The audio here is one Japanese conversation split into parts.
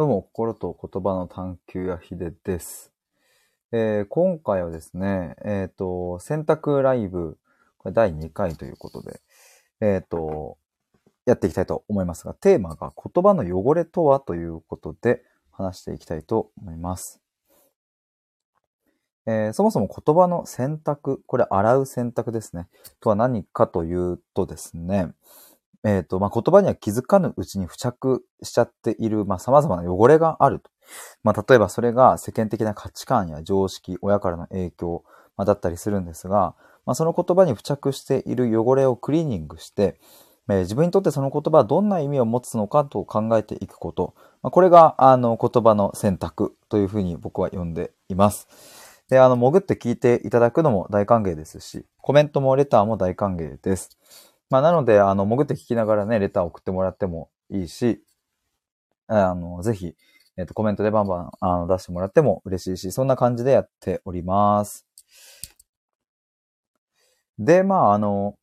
どうも、心と言葉の探求やひでです。えー今回はですね、えっ、と、選択ライブ、これ第2回ということで、えっ、と、やっていきたいと思いますが、テーマが言葉の汚れとはということで話していきたいと思います。えそもそも言葉の選択、これ洗う選択ですね、とは何かというとですね、えっ、と、まあ、言葉には気づかぬうちに付着しちゃっている、まあ、様々な汚れがあると。まあ、例えばそれが世間的な価値観や常識、親からの影響、まあ、だったりするんですが、まあ、その言葉に付着している汚れをクリーニングして、えー自分にとってその言葉はどんな意味を持つのかと考えていくこと。まあ、これが、あの、言葉の選択というふうに僕は呼んでいます。で、あの、潜って聞いていただくのも大歓迎ですし、コメントもレターも大歓迎です。まあ、なので、あの、潜って聞きながらね、レター送ってもらってもいいし、あの、ぜひ、えっ、と、コメントでバンバンあの出してもらっても嬉しいし、そんな感じでやっております。で、まあ、あの、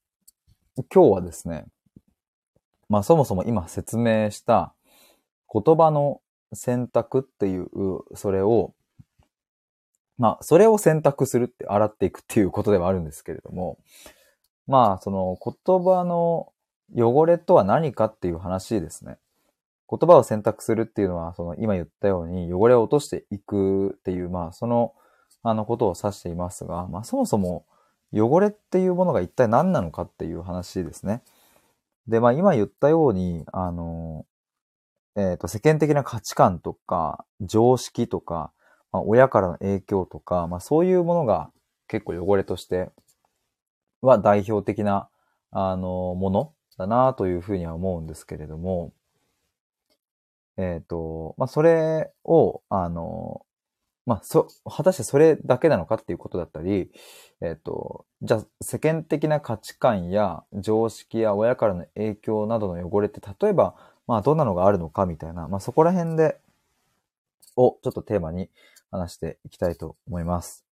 今日はですね、まあ、そもそも今説明した言葉の選択っていう、それを、まあ、それを選択するって、洗っていくっていうことではあるんですけれども、まあ、その言葉の汚れとは何かっていう話ですね。言葉を選択するっていうのは、その今言ったように汚れを落としていくっていう、まあ、その、あのことを指していますが、まあ、そもそも汚れっていうものが一体何なのかっていう話ですね。で、まあ、今言ったように、あの、えっ、と、世間的な価値観とか、常識とか、まあ、親からの影響とか、まあ、そういうものが結構汚れとしては代表的な、あの、ものだなというふうには思うんですけれども、えっ、と、まあ、それを、あの、まあ、そ、果たしてそれだけなのかっていうことだったり、えっ、と、じゃあ世間的な価値観や常識や親からの影響などの汚れって、例えば、まあ、どんなのがあるのかみたいな、まあ、そこら辺で、をちょっとテーマに話していきたいと思います。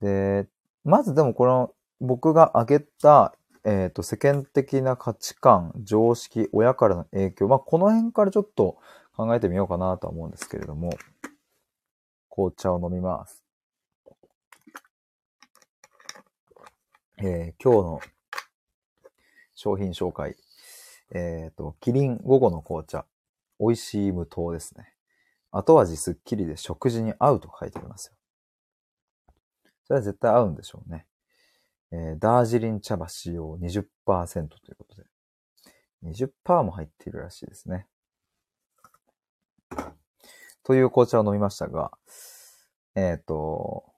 で、まずでもこの僕が挙げた、えっ、と、世間的な価値観、常識、親からの影響、まあ、この辺からちょっと考えてみようかなとは思うんですけれども、紅茶を飲みます。えー今日の商品紹介。えっ、と、キリン午後の紅茶。美味しい無糖ですね。後味すっきりで食事に合うと書いてありますよ。それは絶対合うんでしょうね。えーダージリン茶葉使用20%ということで。20%も入っているらしいですね。という紅茶を飲みましたが、えっ、と、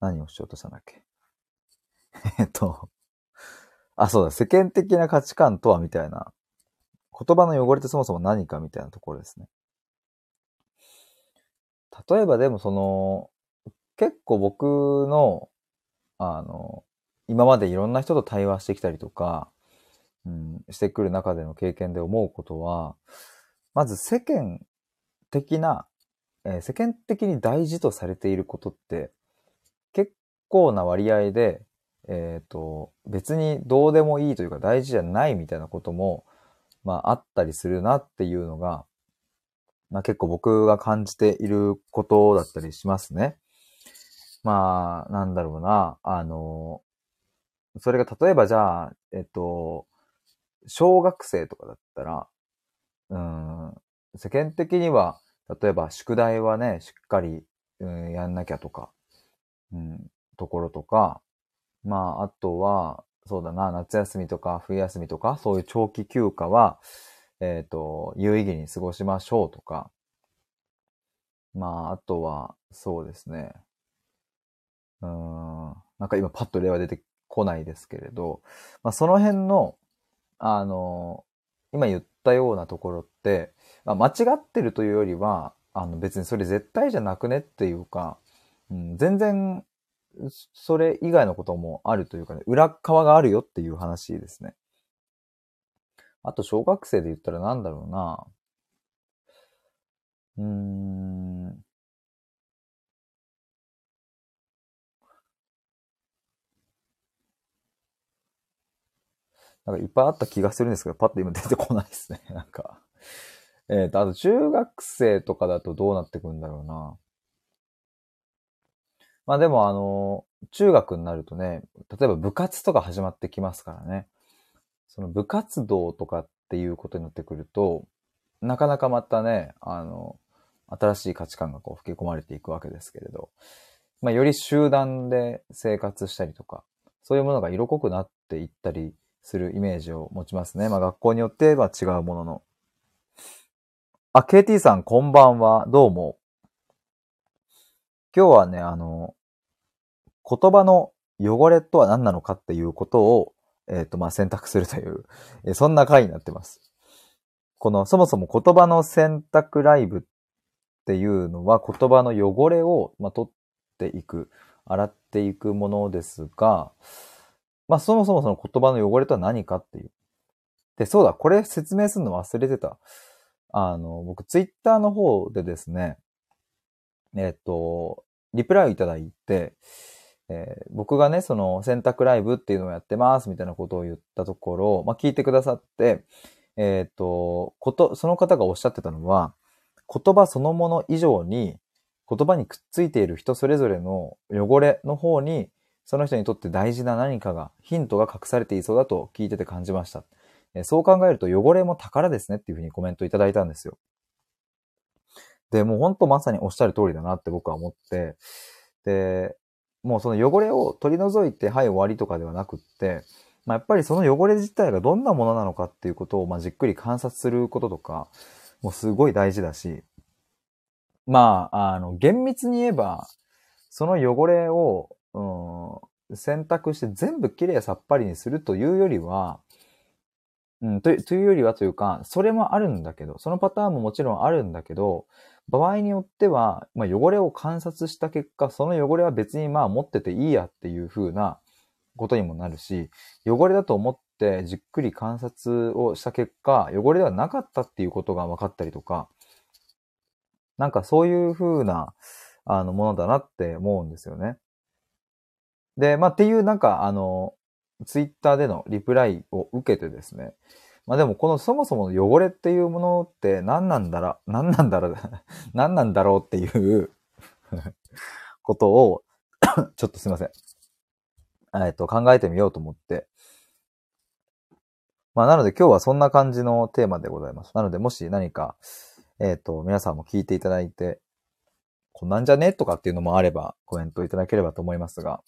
何をしようとしたんだっけ？えっと、あ、そうだ、世間的な価値観とはみたいな、言葉の汚れってそもそも何かみたいなところですね。例えばでもその、結構僕の、あの、今までいろんな人と対話してきたりとか、うん、してくる中での経験で思うことは、まず世間的な、えー世間的に大事とされていることって、結構な割合で、えっ、と、別にどうでもいいというか大事じゃないみたいなことも、まああったりするなっていうのが、まあ結構僕が感じていることだったりしますね。まあ、なんだろうな、あの、それが例えばじゃあ、えっと、小学生とかだったら、うん、世間的には、例えば宿題はね、しっかり、うん、やんなきゃとか、うん、ところとか、まあ、あとは、そうだな、夏休みとか冬休みとか、そういう長期休暇は、えっ、と、有意義に過ごしましょうとか、まあ、あとは、そうですね。うん、なんか今パッと例は出てこないですけれど、まあ、その辺の、あの、今言ったようなところって、まあ、間違ってるというよりは、あの別にそれ絶対じゃなくねっていうか、うん、全然それ以外のこともあるというかね、裏側があるよっていう話ですね。あと、小学生で言ったらなんだろうな。うーん。なんかいっぱいあった気がするんですけど、パッと今出てこないですね。なんか。えっと、あと中学生とかだとどうなってくんだろうな。まあでもあの、中学になるとね、例えば部活とか始まってきますからね。その部活動とかっていうことになってくると、なかなかまたね、あの、新しい価値観がこう吹き込まれていくわけですけれど、まあより集団で生活したりとか、そういうものが色濃くなっていったりするイメージを持ちますね。まあ学校によっては違うものの。あ、KT さんこんばんは。どうも。今日はね、あの、言葉の汚れとは何なのかっていうことを、えっ、ー、と、まあ、選択するという、えそんな回になってます。この、そもそも言葉の選択ライブっていうのは言葉の汚れを、まあ、取っていく、洗っていくものですが、まあ、そもそもその言葉の汚れとは何かっていう。で、そうだ、これ説明するの忘れてた。あの、僕、ツイッターの方でですね、えっ、と、リプライをいただいて、えー、僕がね、その選択ライブっていうのをやってますみたいなことを言ったところ、まあ、聞いてくださって、えっ、ー、と、こと、その方がおっしゃってたのは、言葉そのもの以上に、言葉にくっついている人それぞれの汚れの方に、その人にとって大事な何かが、ヒントが隠されていそうだと聞いてて感じました。え、そう考えると汚れも宝ですねっていうふうにコメントいただいたんですよ。で、もうほんとまさにおっしゃる通りだなって僕は思って、で、もうその汚れを取り除いて、はい、終わりとかではなくって、まあ、やっぱりその汚れ自体がどんなものなのかっていうことを、まあ、じっくり観察することとか、もうすごい大事だし、まあ、あの、厳密に言えば、その汚れを、うん、選択して全部きれいさっぱりにするというよりは、うん、というよりはというか、それもあるんだけど、そのパターンももちろんあるんだけど、場合によっては、まあ、汚れを観察した結果、その汚れは別にまあ持ってていいやっていう風なことにもなるし、汚れだと思ってじっくり観察をした結果、汚れではなかったっていうことが分かったりとか、なんかそういう風な、あの、ものだなって思うんですよね。で、まあ、っていうなんか、あの、ツイッターでのリプライを受けてですね、まあでもこのそもそもの汚れっていうものって何なんだら、何なんだろう、何なんだろうっていう ことを ちょっとすいません。えっと、考えてみようと思って。まあなので今日はそんな感じのテーマでございます。なのでもし何か、えっ、と、皆さんも聞いていただいて、こんなんじゃねとかっていうのもあればコメントいただければと思いますが、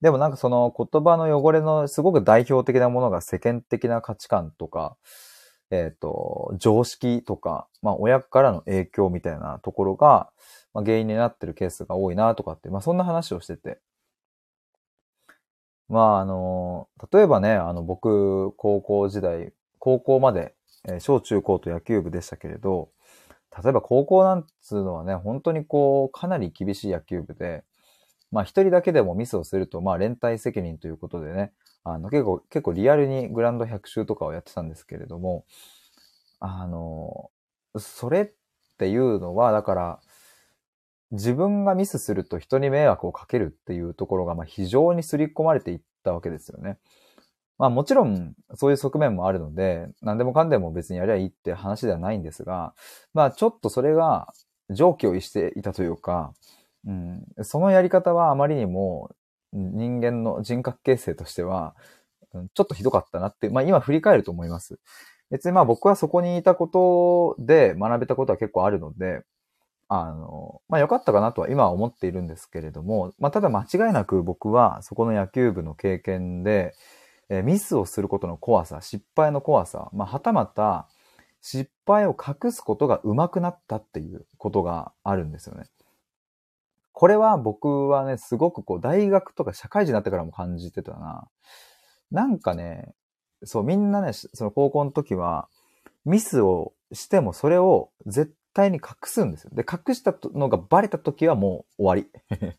でもなんかその言葉の汚れのすごく代表的なものが世間的な価値観とか、えっ、ー、と、常識とか、まあ親からの影響みたいなところが、まあ、原因になってるケースが多いなとかって、まあそんな話をしてて。まああの、例えばね、あの僕、高校時代、高校まで、え、小中高と野球部でしたけれど、例えば高校なんつうのはね、本当にこう、かなり厳しい野球部で、まあ一人だけでもミスをすると、まあ連帯責任ということでね、あの結構、結構リアルにグランド100周とかをやってたんですけれども、あの、それっていうのは、だから、自分がミスすると人に迷惑をかけるっていうところが、まあ非常に刷り込まれていったわけですよね。まあもちろんそういう側面もあるので、何でもかんでも別にやりゃいいって話ではないんですが、まあちょっとそれが常軌を逸していたというか、うん、そのやり方はあまりにも人間の人格形成としては、ちょっとひどかったなって、まあ今振り返ると思います。別にまあ僕はそこにいたことで学べたことは結構あるので、あの、まあ良かったかなとは今は思っているんですけれども、まあただ間違いなく僕はそこの野球部の経験で、えミスをすることの怖さ、失敗の怖さ、まあはたまた失敗を隠すことが上手くなったっていうことがあるんですよね。これは僕はね、すごくこう、大学とか社会人になってからも感じてたな。なんかね、そう、みんなね、その高校の時は、ミスをしてもそれを絶対に隠すんですよ。で、隠したのがバレた時はもう終わり。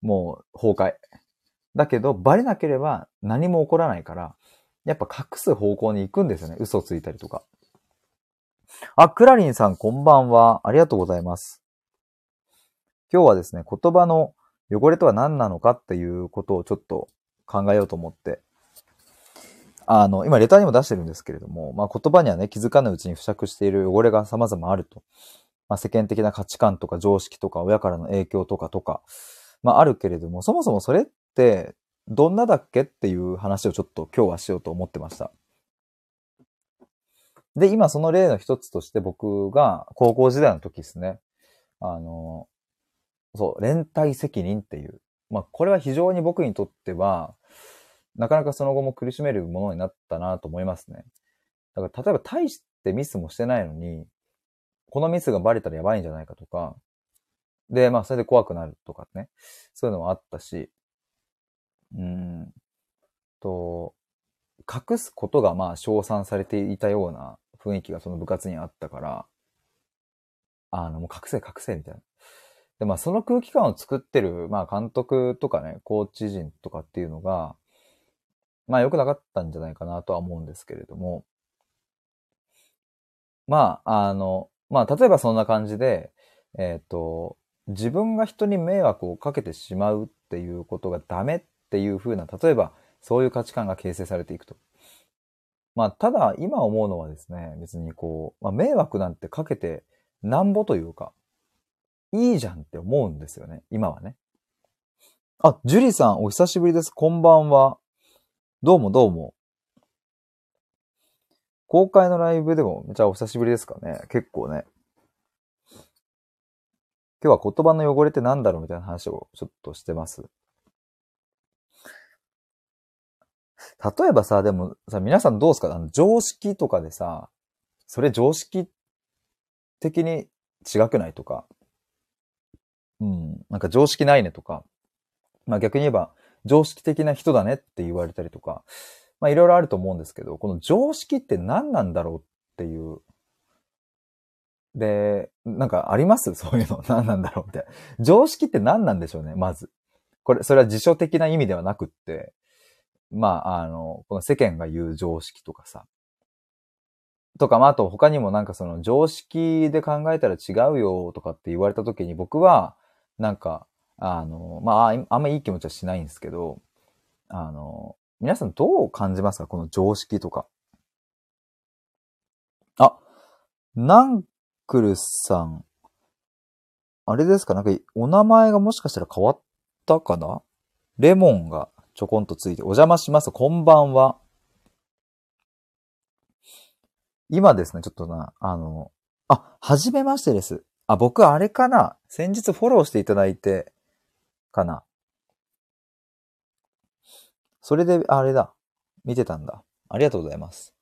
もう崩壊。だけど、バレなければ何も起こらないから、やっぱ隠す方向に行くんですよね。嘘ついたりとか。あ、クラリンさんこんばんは。ありがとうございます。今日はですね、言葉の汚れとは何なのかっていうことをちょっと考えようと思って。あの、今レターにも出してるんですけれども、まあ言葉にはね、気づかぬうちに付着している汚れが様々あると。まあ世間的な価値観とか常識とか親からの影響とかとか、まああるけれども、そもそもそれってどんなだっけっていう話をちょっと今日はしようと思ってました。で、今その例の一つとして僕が高校時代の時ですね。あの、そう、連帯責任っていう。まあこれは非常に僕にとっては、なかなかその後も苦しめるものになったなと思いますね。だから例えば大してミスもしてないのに、このミスがバレたらやばいんじゃないかとか、で、まあそれで怖くなるとかね。そういうのもあったし、うん、と、隠すことがまあ称賛されていたような雰囲気がその部活にあったから、あの、もう隠せ隠せみたいな。で、まあその空気感を作ってる、まあ監督とかね、コーチ陣とかっていうのが、まあ良くなかったんじゃないかなとは思うんですけれども、まあ、あの、まあ例えばそんな感じで、えっ、ー、と、自分が人に迷惑をかけてしまうっていうことがダメっていうふうな、例えばそういう価値観が形成されていくと。まあ、ただ今思うのはですね、別にこう、まあ、迷惑なんてかけてなんぼというか、いいじゃんって思うんですよね、今はね。あ、ジュリさんお久しぶりです。こんばんは。どうもどうも。公開のライブでもめちゃお久しぶりですかね。結構ね。今日は言葉の汚れって何だろうみたいな話をちょっとしてます。例えばさ、でもさ、皆さんどうですか？あの常識とかでさ、それ常識的に違くないとか、うん、なんか常識ないねとか、まあ逆に言えば、常識的な人だねって言われたりとか、まあいろいろあると思うんですけど、この常識って何なんだろうっていう。で、なんかあります？そういうの。何なんだろうみたいな。常識って何なんでしょうね、まず。これ、それは辞書的な意味ではなくって、まあ、あの、この世間が言う常識とかさ。とか、まあ、あと他にもなんかその常識で考えたら違うよとかって言われた時に僕は、なんか、あの、まあ、あんまいい気持ちはしないんですけど、あの、皆さんどう感じますか？この常識とか。あ、ナンクルさん。あれですか？なんか、お名前がもしかしたら変わったかな？レモンがちょこんとついて、お邪魔します。こんばんは。今ですね、ちょっとな、あの、あ、はじめましてです。あ、僕あれかな？先日フォローしていただいて、かな？それで、あれだ。見てたんだ。ありがとうございます。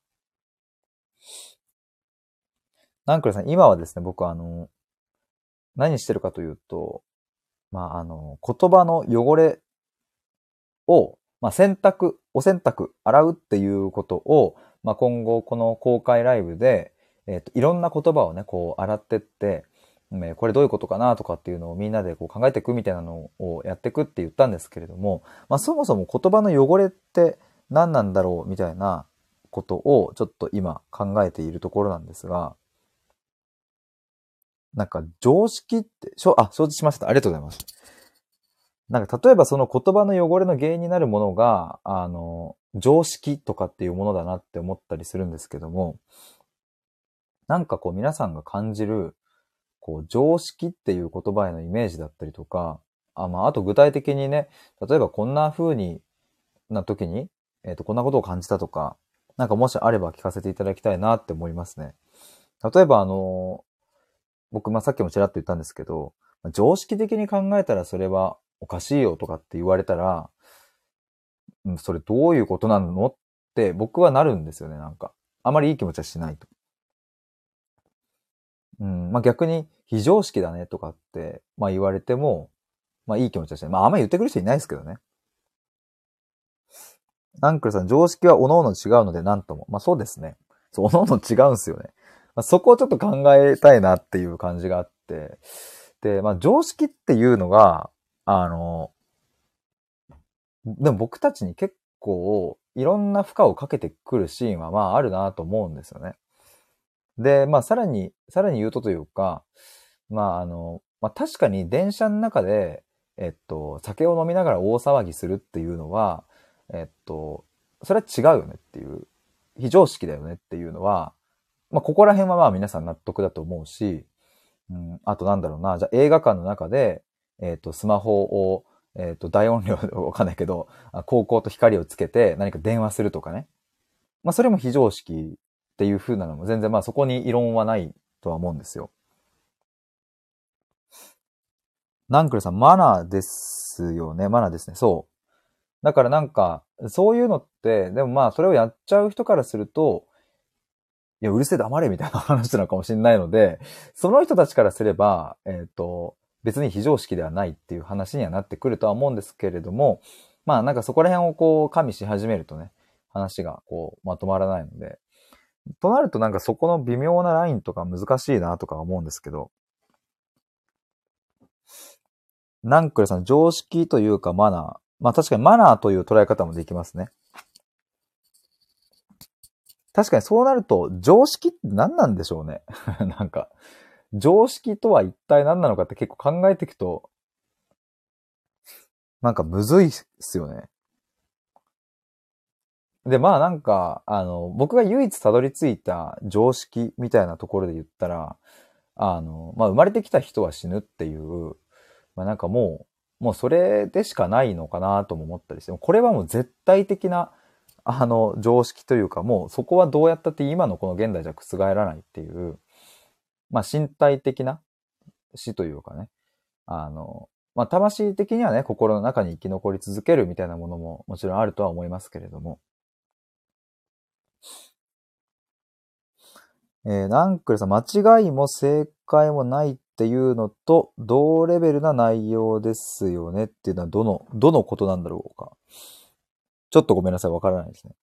ナンクルさん、今はですね、僕あの、何してるかというと、まあ、あの、言葉の汚れを、まあ、洗濯、お洗濯、洗うっていうことを、まあ、今後この公開ライブで、えっ、ー、と、いろんな言葉をね、こう洗ってって、えこれどういうことかなとかっていうのをみんなでこう考えていくみたいなのをやっていくって言ったんですけれども、まあ、そもそも言葉の汚れって何なんだろうみたいなことをちょっと今考えているところなんですが、なんか常識って、しょ、あ、承知しました。ありがとうございます。なんか例えばその言葉の汚れの原因になるものが、あの、常識とかっていうものだなって思ったりするんですけども、なんかこう皆さんが感じる、こう常識っていう言葉へのイメージだったりとか、あ、まあ、あと具体的にね、例えばこんな風にな時に、えっ、ー、と、こんなことを感じたとか、なんかもしあれば聞かせていただきたいなって思いますね。例えばあの、僕、まあ、さっきもちらっと言ったんですけど、常識的に考えたらそれはおかしいよとかって言われたら、それどういうことなのって僕はなるんですよね、なんか。あまりいい気持ちはしないと。うん、まあ逆に非常識だねとかって、まあ言われても、まあいい気持ちはしない。まああんまり言ってくる人いないですけどね。ナンクルさん、常識は各々違うので何とも。まあそうですね。そう、各々違うんですよね。まあ、そこをちょっと考えたいなっていう感じがあって。で、まあ常識っていうのが、あの、でも僕たちに結構いろんな負荷をかけてくるシーンはまああるなと思うんですよね。で、まあさらに、さらに言うとというか、まああの、まあ確かに電車の中で、えっと、酒を飲みながら大騒ぎするっていうのは、えっと、それは違うよねっていう、非常識だよねっていうのは、まあ、ここら辺はまあ皆さん納得だと思うし、うん、あとなんだろうな、じゃあ映画館の中で、えっ、と、スマホを、えっ、と、大音量でわかんないけど、高校と光をつけて何か電話するとかね。まあ、それも非常識っていう風なのも全然まあそこに異論はないとは思うんですよ。ナンクルさん、マナーですよね。マナーですね。そう。だからなんか、そういうのって、でもまあそれをやっちゃう人からすると、いや、うるせえ黙れみたいな話なのかもしれないので、その人たちからすれば、えっ、ー、と、別に非常識ではないっていう話にはなってくるとは思うんですけれども、まあなんかそこら辺をこう加味し始めるとね、話がこうまとまらないので、となるとなんかそこの微妙なラインとか難しいなとか思うんですけど、ナンクルさん、常識というかマナー。まあ確かにマナーという捉え方もできますね。確かにそうなると、常識って何なんでしょうね。なんか、常識とは一体何なのかって結構考えていくと、なんかむずいっすよね。で、まあなんか、あの、僕が唯一たどり着いた常識みたいなところで言ったら、あの、まあ生まれてきた人は死ぬっていう、まあなんかもう、もうそれでしかないのかなとも思ったりして、これはもう絶対的な、あの、常識というか、もうそこはどうやったって今のこの現代じゃ覆らないっていう、まあ身体的な死というかね、あの、まあ魂的にはね、心の中に生き残り続けるみたいなものももちろんあるとは思いますけれども、えー、ナンクルさん、間違いも正解もないっていうのと、同レベルな内容ですよねっていうのは、どの、どのことなんだろうか。ちょっとごめんなさい、わからないですね。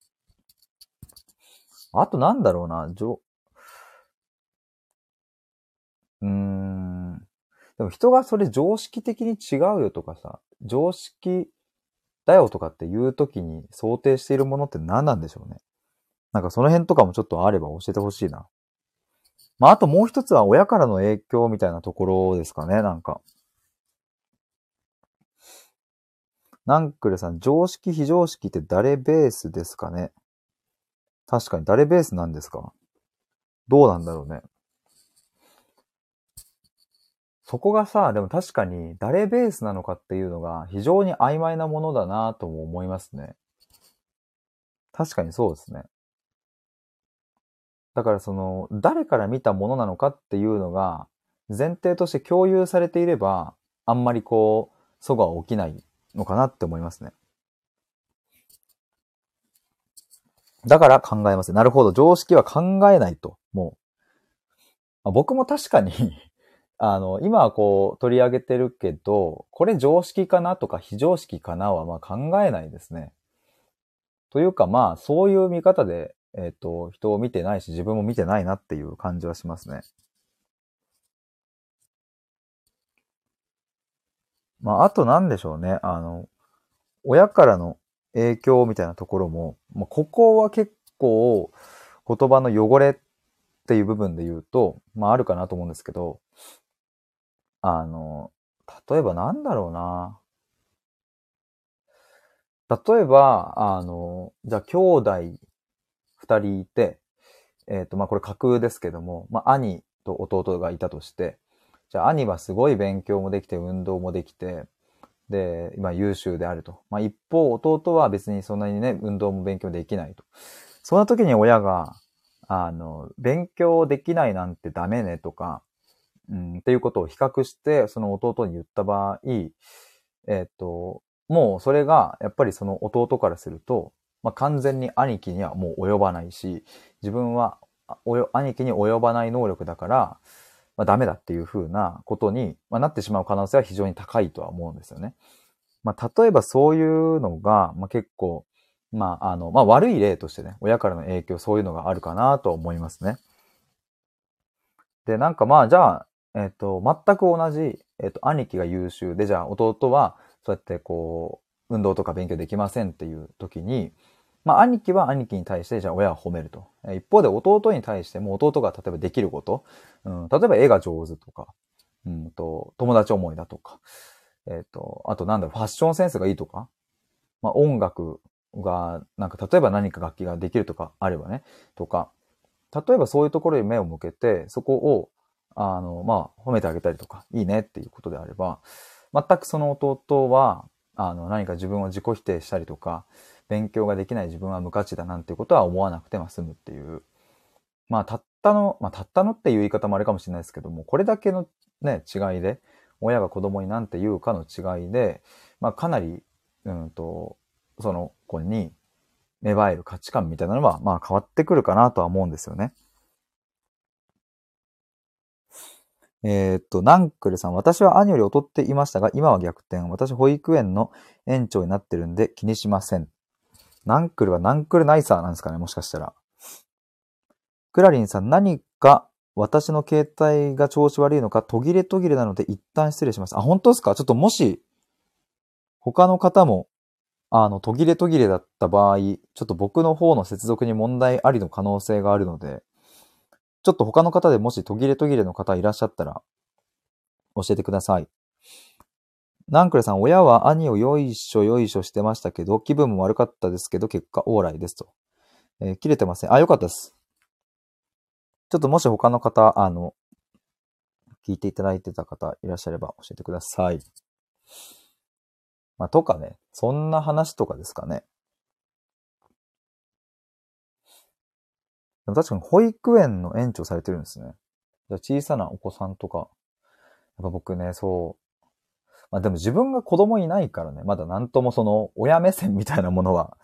あとなんだろうな、じょ、うーん。でも人がそれ常識的に違うよとかさ、常識だよとかっていう時に想定しているものって何なんでしょうね。なんかその辺とかもちょっとあれば教えてほしいな。まあ、あともう一つは親からの影響みたいなところですかね、なんか。ナンクルさん、常識、非常識って誰ベースですかね？確かに誰ベースなんですか？どうなんだろうね。そこがさ、でも確かに誰ベースなのかっていうのが非常に曖昧なものだなとも思いますね。確かにそうですね。だからその、誰から見たものなのかっていうのが、前提として共有されていれば、あんまりこう、そが起きないのかなって思いますね。だから考えます。なるほど。常識は考えないと。もう。僕も確かに あの、今はこう取り上げてるけど、これ常識かなとか非常識かなはまあ考えないですね。というかまあそういう見方でえっ、ー、と、人を見てないし、自分も見てないなっていう感じはしますね。まあ、あとなんでしょうね。あの、親からの影響みたいなところも、まあ、ここは結構言葉の汚れっていう部分で言うと、まああるかなと思うんですけど、あの、例えばなんだろうな。例えば、あの、じゃあ兄弟二人いて、えっ、ー、と、まあ、これ架空ですけども、まあ、兄と弟がいたとして、じゃあ兄はすごい勉強もできて、運動もできて、で、今優秀であると。まあ、一方、弟は別にそんなにね、運動も勉強できないと。そんな時に親が、あの、勉強できないなんてダメねとか、うん、っていうことを比較して、その弟に言った場合、えっ、ー、と、もうそれが、やっぱりその弟からすると、まあ、完全に兄貴にはもう及ばないし、自分は兄貴に及ばない能力だから、まあ、ダメだっていう風なことに、まあ、なってしまう可能性は非常に高いとは思うんですよね。まあ、例えばそういうのが、まあ、結構、まあ、あの、まあ、悪い例としてね、親からの影響、そういうのがあるかなと思いますね。で、なんかまあ、じゃあ、えっ、ー、と、全く同じ、えっ、ー、と、兄貴が優秀で、じゃあ弟は、そうやってこう、運動とか勉強できませんっていう時に、まあ、兄貴は兄貴に対して、じゃあ親は褒めると。一方で弟に対しても弟が例えばできること、うん、例えば絵が上手とか、うんと、友達思いだとか、えっ、ー、と、あとなんだろう、ファッションセンスがいいとか、まあ、音楽が、なんか例えば何か楽器ができるとかあればね、とか、例えばそういうところに目を向けて、そこを、あの、まあ、褒めてあげたりとか、いいねっていうことであれば、全くその弟は、あの、何か自分を自己否定したりとか、勉強ができない自分は無価値だなんていうことは思わなくても済むっていう。まあ、たったの、まあ、たったのっていう言い方もあれかもしれないですけども、これだけのね、違いで、親が子供に何て言うかの違いで、まあ、かなり、うんと、その子に芽生える価値観みたいなのは、まあ変わってくるかなとは思うんですよね。えー、っと、ナンクルさん、私は兄より劣っていましたが、今は逆転。私、保育園の園長になってるんで気にしません。ナンクルはナンクルナイサーなんですかね、もしかしたら。クラリンさん、何か私の携帯が調子悪いのか途切れ途切れなので一旦失礼します。あ、本当ですか？ちょっともし、他の方もあの、途切れ途切れだった場合、ちょっと僕の方の接続に問題ありの可能性があるので、ちょっと他の方でもし途切れ途切れの方いらっしゃったら、教えてください。ナンクレさん、親は兄をよいしょよいしょしてましたけど、気分も悪かったですけど、結果、オーライですと。えー、切れてません。あ、よかったです。ちょっともし他の方、あの、聞いていただいてた方いらっしゃれば教えてください。まあ、とかね、そんな話とかですかね。でも確かに保育園の園長されてるんですね。じゃ小さなお子さんとか。やっぱ僕ね、そう。まあでも自分が子供いないからね、まだなんともその親目線みたいなものは、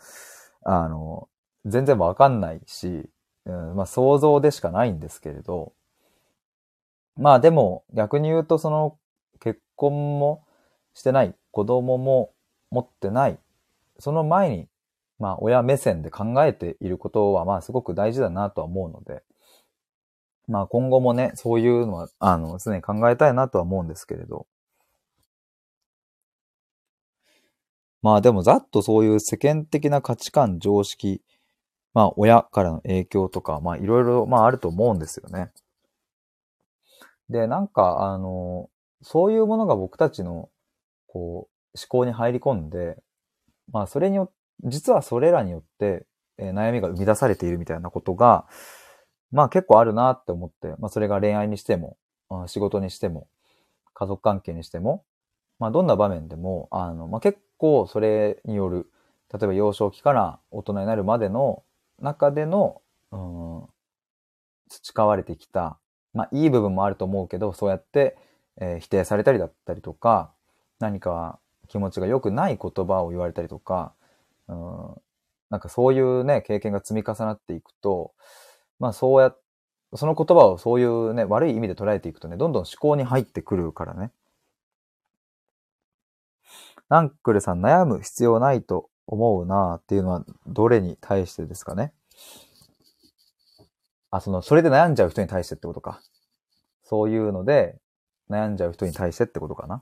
あの、全然わかんないし、うん、まあ想像でしかないんですけれど、まあでも逆に言うとその結婚もしてない子供も持ってない、その前に、まあ、親目線で考えていることは、まあ、すごく大事だなとは思うので、まあ、今後もね、そういうのは、あの、常に考えたいなとは思うんですけれど。まあ、でも、ざっとそういう世間的な価値観、常識、まあ、親からの影響とか、まあ、いろいろ、まあ、あると思うんですよね。で、なんか、あの、そういうものが僕たちのこう、思考に入り込んで、まあ、それによっ実はそれらによって、えー、悩みが生み出されているみたいなことが、まあ結構あるなって思って、まあそれが恋愛にしても、仕事にしても、家族関係にしても、まあどんな場面でも、あの、まあ結構それによる、例えば幼少期から大人になるまでの中での、うん、培われてきた、まあいい部分もあると思うけど、そうやって、えー、否定されたりだったりとか、何か気持ちが良くない言葉を言われたりとか、うん、なんかそういうね、経験が積み重なっていくと、まあそうや、その言葉をそういうね、悪い意味で捉えていくとね、どんどん思考に入ってくるからね。ナンクルさん悩む必要ないと思うなっていうのはどれに対してですかね？あ、その、それで悩んじゃう人に対してってことか。そういうので悩んじゃう人に対してってことかな。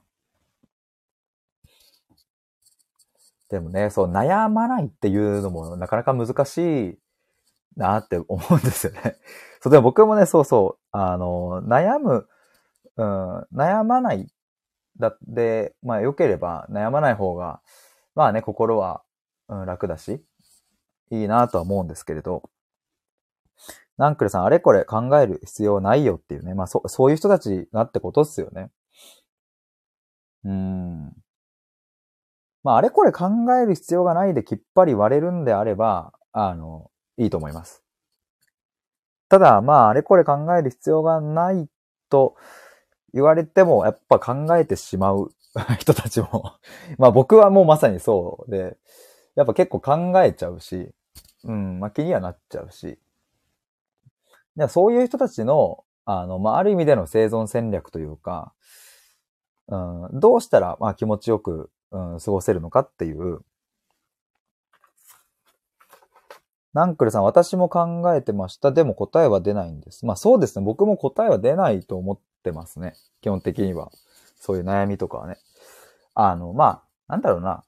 でもね、そう、悩まないっていうのもなかなか難しいなって思うんですよね。そう、でも僕もね、そうそう、あの、悩む、うん、悩まないだって、まあ良ければ悩まない方が、まあね、心は、うん、楽だし、いいなとは思うんですけれど、ナンクルさん、あれこれ考える必要ないよっていうね。まあそ、そういう人たちがってことっすよね。うん。まあ、あれこれ考える必要がないできっぱり割れるんであれば、あの、いいと思います。ただ、まあ、あれこれ考える必要がないと言われても、やっぱ考えてしまう 人たちもまあ僕はもうまさにそうで、やっぱ結構考えちゃうし、うん、まあ気にはなっちゃうし。じゃそういう人たちの、あの、まあある意味での生存戦略というか、うん、どうしたら、まあ気持ちよくうん、過ごせるのかっていう。ナンクルさん、私も考えてました。でも答えは出ないんです。まあそうですね。僕も答えは出ないと思ってますね。基本的には。そういう悩みとかはね。あの、まあ、なんだろうな。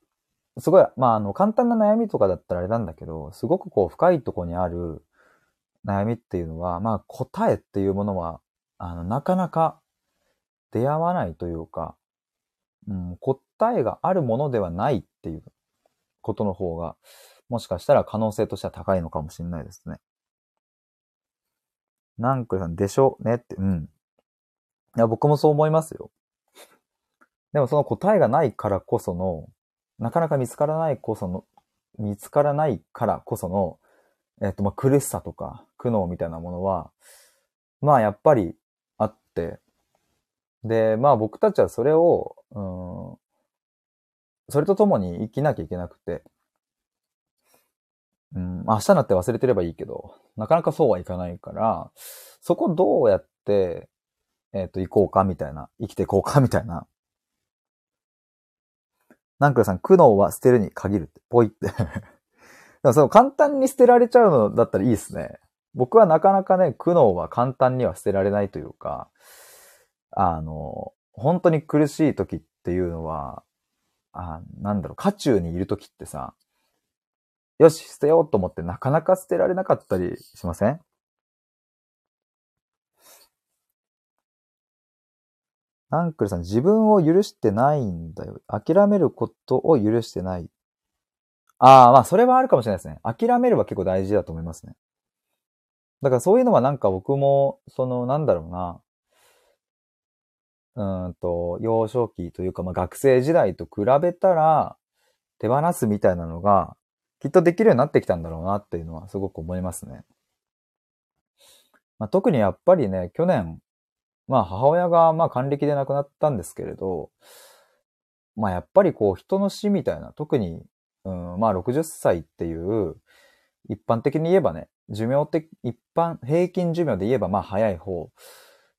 すごい、まあ、あの、簡単な悩みとかだったらあれなんだけど、すごくこう、深いとこにある悩みっていうのは、まあ、答えっていうものは、あの、なかなか出会わないというか、うん、答えがあるものではないっていうことの方が、もしかしたら可能性としては高いのかもしれないですね。なんくさん、でしょねって、うん。いや、僕もそう思いますよ。でもその答えがないからこその、なかなか見つからないこその、見つからないからこその、えっと、ま、苦しさとか苦悩みたいなものは、まあ、やっぱりあって、で、まあ僕たちはそれを、うん、それと共に生きなきゃいけなくて、うん、明日になって忘れてればいいけど、なかなかそうはいかないから、そこどうやって、えっ、ー、と、行こうかみたいな、生きていこうかみたいな。なんくらさん、苦悩は捨てるに限るって、ぽいって。でもその簡単に捨てられちゃうのだったらいいですね。僕はなかなかね、苦悩は簡単には捨てられないというか、あの、本当に苦しい時っていうのは、あなんだろう、渦中にいる時ってさ、よし、捨てようと思ってなかなか捨てられなかったりしません？ナンクルさん、自分を許してないんだよ。諦めることを許してない。ああ、まあ、それはあるかもしれないですね。諦めるは結構大事だと思いますね。だからそういうのはなんか僕も、その、なんだろうな。うんと、幼少期というか、まあ、学生時代と比べたら、手放すみたいなのが、きっとできるようになってきたんだろうなっていうのはすごく思いますね。まあ、特にやっぱりね、去年、まあ母親がまあ還暦で亡くなったんですけれど、まあやっぱりこう人の死みたいな、特に、うん、まあ60歳っていう、一般的に言えばね、寿命って一般、平均寿命で言えばまあ早い方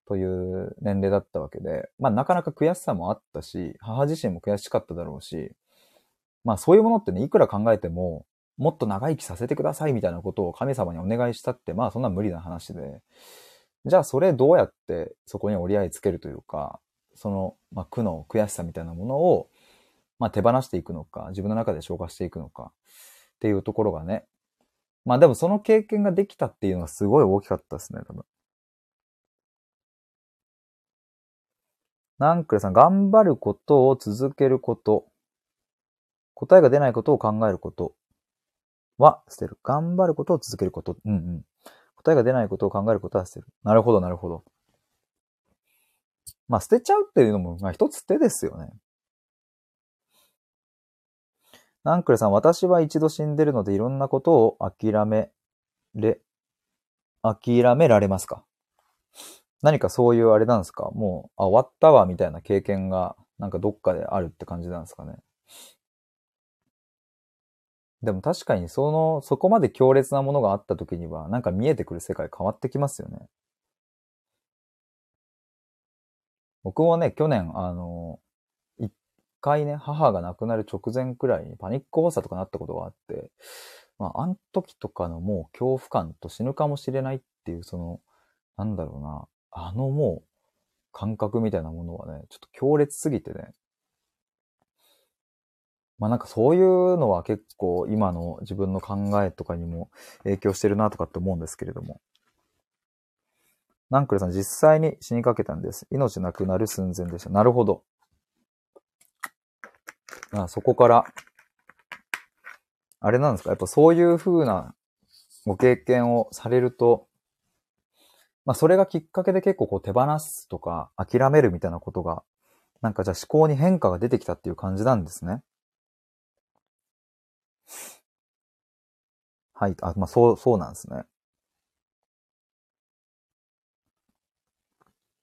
という年齢だったわけで、まあなかなか悔しさもあったし、母自身も悔しかっただろうし、まあそういうものってね、いくら考えても、もっと長生きさせてくださいみたいなことを神様にお願いしたって、まあそんな無理な話で、じゃあそれどうやってそこに折り合いつけるというか、その、まあ、苦悩、悔しさみたいなものを、まあ、手放していくのか、自分の中で消化していくのかっていうところがね。まあでもその経験ができたっていうのはすごい大きかったですね、多分。ナンクレさん、頑張ることを続けること。答えが出ないことを考えることは捨てる。頑張ることを続けること。うんうん。答えが出ないことを考えることは捨てる。なるほど、なるほど。まあ、捨てちゃうっていうのも、まあ、一つ手ですよね。ナンクレさん、私は一度死んでるのでいろんなことを諦めれ、諦められますか？何かそういうあれなんですか？もう、あ、終わったわ、みたいな経験が、なんかどっかであるって感じなんですかね？でも確かにその、そこまで強烈なものがあった時には、なんか見えてくる世界変わってきますよね。僕もね、去年、あの、一回ね、母が亡くなる直前くらいにパニック発作とかなったことがあって、まあ、あの時とかのもう恐怖感と死ぬかもしれないっていう、その、なんだろうな、あのもう、感覚みたいなものはね、ちょっと強烈すぎてね、まあなんかそういうのは結構今の自分の考えとかにも影響してるなとかって思うんですけれども。ナンクルさん実際に死にかけたんです。命なくなる寸前でした。なるほど。あそこから、あれなんですか？やっぱそういう風なご経験をされると、まあそれがきっかけで結構こう手放すとか諦めるみたいなことが、なんかじゃあ思考に変化が出てきたっていう感じなんですね。はい。あ、まあ、そう、そうなんですね。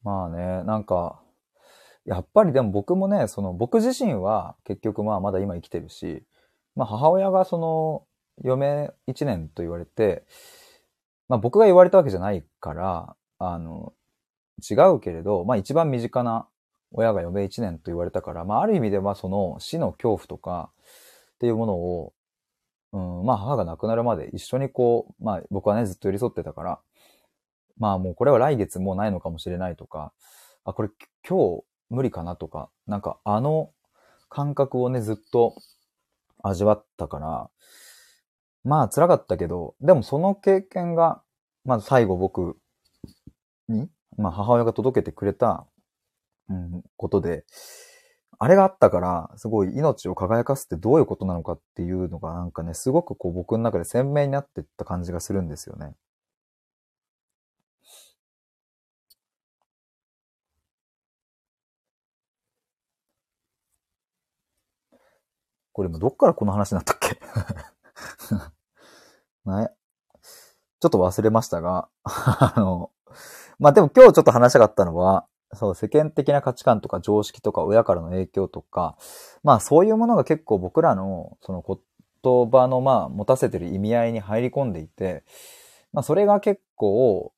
まあね、なんか、やっぱりでも僕もね、その僕自身は結局まあまだ今生きてるし、まあ母親がその嫁1年と言われて、まあ僕が言われたわけじゃないから、あの、違うけれど、まあ一番身近な親が嫁1年と言われたから、まあある意味ではその死の恐怖とかっていうものをうん、まあ母が亡くなるまで一緒にこう、まあ僕はねずっと寄り添ってたから、まあもうこれは来月もうないのかもしれないとか、あ、これ今日無理かなとか、なんかあの感覚をねずっと味わったから、まあ辛かったけど、でもその経験が、まず最後僕に、まあ母親が届けてくれた、うん、ことで、あれがあったから、すごい命を輝かすってどういうことなのかっていうのがなんかね、すごくこう僕の中で鮮明になってった感じがするんですよね。これもどっからこの話になったっけ？ね。ちょっと忘れましたが、あの、まあ、でも今日ちょっと話したかったのは、そう、世間的な価値観とか常識とか親からの影響とか、まあそういうものが結構僕らのその言葉のまあ持たせてる意味合いに入り込んでいて、まあそれが結構、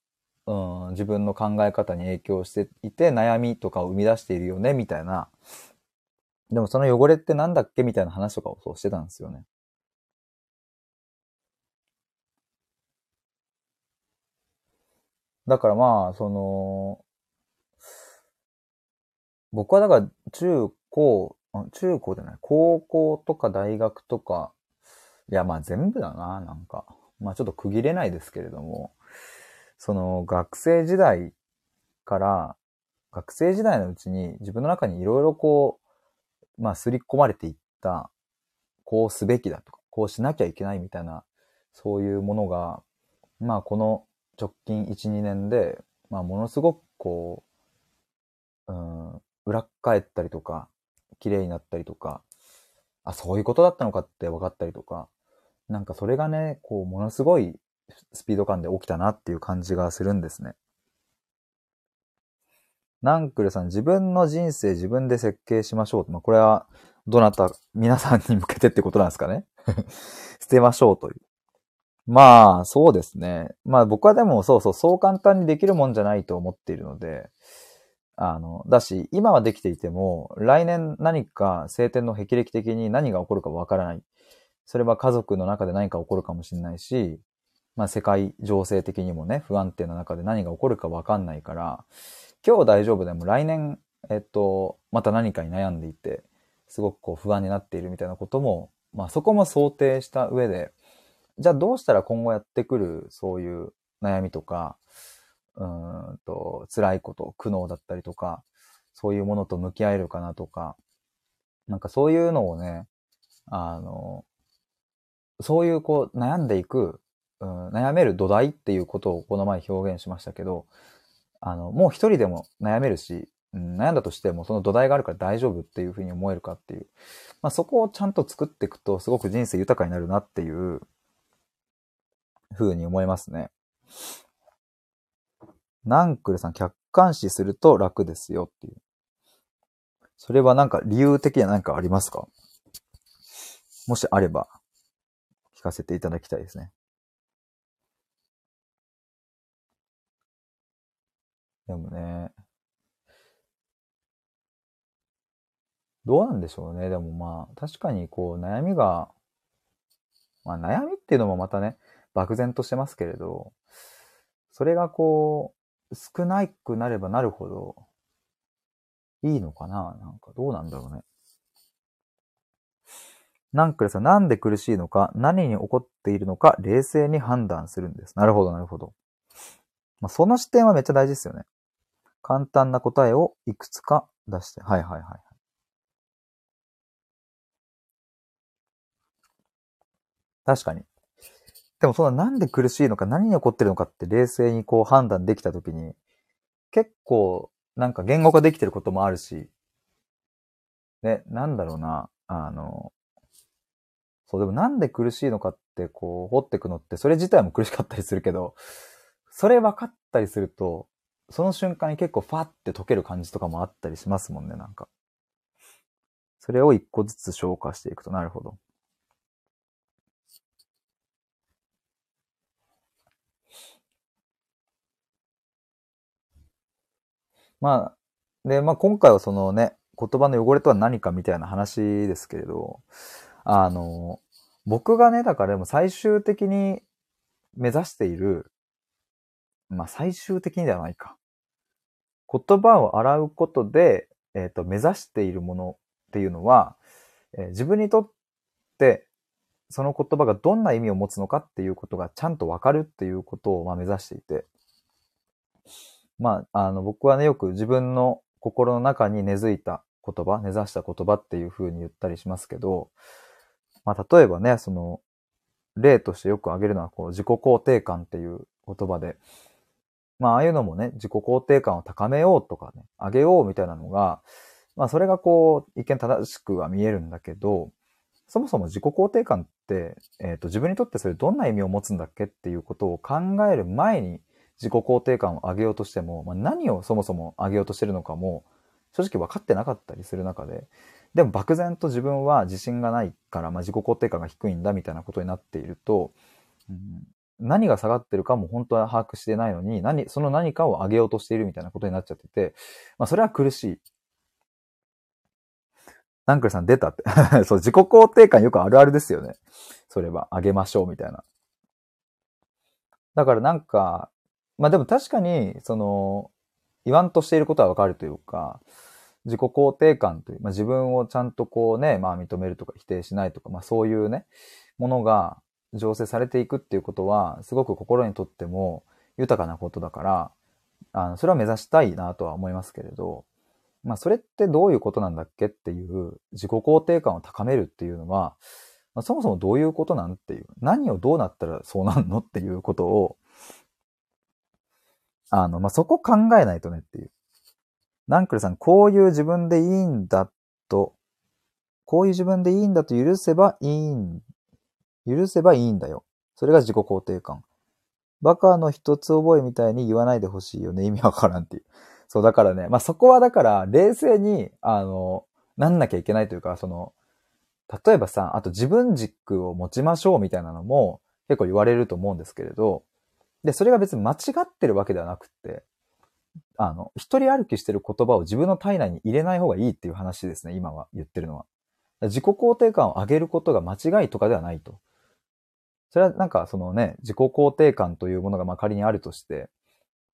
うん、自分の考え方に影響していて悩みとかを生み出しているよね、みたいな。でもその汚れってなんだっけみたいな話とかをそうしてたんですよね。だからまあ、その、僕はだから中高、中高じゃない、高校とか大学とか、いやまあ全部だな、なんか。まあちょっと区切れないですけれども、その学生時代から、学生時代のうちに自分の中にいろいろこう、まあ刷り込まれていった、こうすべきだとか、こうしなきゃいけないみたいな、そういうものが、まあこの直近1、2年で、まあものすごくこう、うん、裏返ったりとか、綺麗になったりとか、あ、そういうことだったのかって分かったりとか、なんかそれがね、こう、ものすごいスピード感で起きたなっていう感じがするんですね。ナンクルさん、自分の人生自分で設計しましょう。まあ、これは、どなた、皆さんに向けてってことなんですかね 捨てましょうという。まあ、そうですね。まあ僕はでもそうそう、そう簡単にできるもんじゃないと思っているので、あの、だし、今はできていても、来年何か晴天の霹靂的に何が起こるかわからない。それは家族の中で何か起こるかもしれないし、まあ世界情勢的にもね、不安定な中で何が起こるかわかんないから、今日大丈夫でも来年、えっと、また何かに悩んでいて、すごくこう不安になっているみたいなことも、まあそこも想定した上で、じゃあどうしたら今後やってくるそういう悩みとか、うんと、辛いこと、苦悩だったりとか、そういうものと向き合えるかなとか、なんかそういうのをね、あの、そういうこう悩んでいく、うん、悩める土台っていうことをこの前表現しましたけど、あの、もう一人でも悩めるし、悩んだとしてもその土台があるから大丈夫っていうふうに思えるかっていう。まあそこをちゃんと作っていくとすごく人生豊かになるなっていうふうに思いますね。ナンクルさん、客観視すると楽ですよっていう。それはなんか理由的には何かありますか？もしあれば、聞かせていただきたいですね。でもね、どうなんでしょうね。でもまあ、確かにこう悩みが、まあ悩みっていうのもまたね、漠然としてますけれど、それがこう、少なくなればなるほど、いいのかな？なんかどうなんだろうね。ナンクルさ、なんで苦しいのか、何に起こっているのか、冷静に判断するんです。なるほど、なるほど。まあ、その視点はめっちゃ大事ですよね。簡単な答えをいくつか出して。はいはいはい。確かに。でもそのなんで苦しいのか、何に起こってるのかって冷静にこう判断できたときに、結構なんか言語化できてることもあるし、ね、なんだろうな、あの、そう、でもなんで苦しいのかってこう掘ってくのって、それ自体も苦しかったりするけど、それ分かったりすると、その瞬間に結構ファって解ける感じとかもあったりしますもんね、なんか。それを一個ずつ消化していくと、なるほど。まあ、で、まあ今回はそのね、言葉の汚れとは何かみたいな話ですけれど、あの、僕がね、だからでも最終的に目指している、まあ最終的にではないか。言葉を洗うことで、えっ、と、目指しているものっていうのは、えー自分にとって、その言葉がどんな意味を持つのかっていうことがちゃんとわかるっていうことを、まあ、目指していて。まあ、あの、僕はね、よく自分の心の中に根付いた言葉、根ざした言葉っていう風に言ったりしますけど、まあ、例えばね、その、例としてよく挙げるのは、こう、自己肯定感っていう言葉で、まあ、ああいうのもね、自己肯定感を高めようとかね、上げようみたいなのが、まあ、それがこう、一見正しくは見えるんだけど、そもそも自己肯定感って、えっ、ー、と、自分にとってそれどんな意味を持つんだっけっていうことを考える前に、自己肯定感を上げようとしても、まあ、何をそもそも上げようとしてるのかも、正直分かってなかったりする中で、でも漠然と自分は自信がないから、まあ、自己肯定感が低いんだみたいなことになっていると、うん、何が下がってるかも本当は把握してないのに、何、その何かを上げようとしているみたいなことになっちゃってて、まあ、それは苦しい。ナンクルさん出たって。そう、自己肯定感よくあるあるですよね。それは、上げましょうみたいな。だからなんか、まあでも確かに、その、言わんとしていることはわかるというか、自己肯定感という、まあ、自分をちゃんとこうね、まあ認めるとか否定しないとか、まあそういうね、ものが醸成されていくっていうことは、すごく心にとっても豊かなことだから、あの、それは目指したいなとは思いますけれど、まあそれってどういうことなんだっけっていう自己肯定感を高めるっていうのは、まあ、そもそもどういうことなんっていう、何をどうなったらそうなんのっていうことを、あの、まあ、そこ考えないとねっていう。ナンクルさん、こういう自分でいいんだと、こういう自分でいいんだと許せばいいん、許せばいいんだよ。それが自己肯定感。バカの一つ覚えみたいに言わないでほしいよね。意味わからんっていう。そう、だからね、まあ、そこはだから、冷静に、あの、なんなきゃいけないというか、その、例えばさ、あと自分軸を持ちましょうみたいなのも結構言われると思うんですけれど、で、それが別に間違ってるわけではなくて、あの、一人歩きしてる言葉を自分の体内に入れない方がいいっていう話ですね、今は言ってるのは。自己肯定感を上げることが間違いとかではないと。それはなんかそのね、自己肯定感というものがまあ仮にあるとして、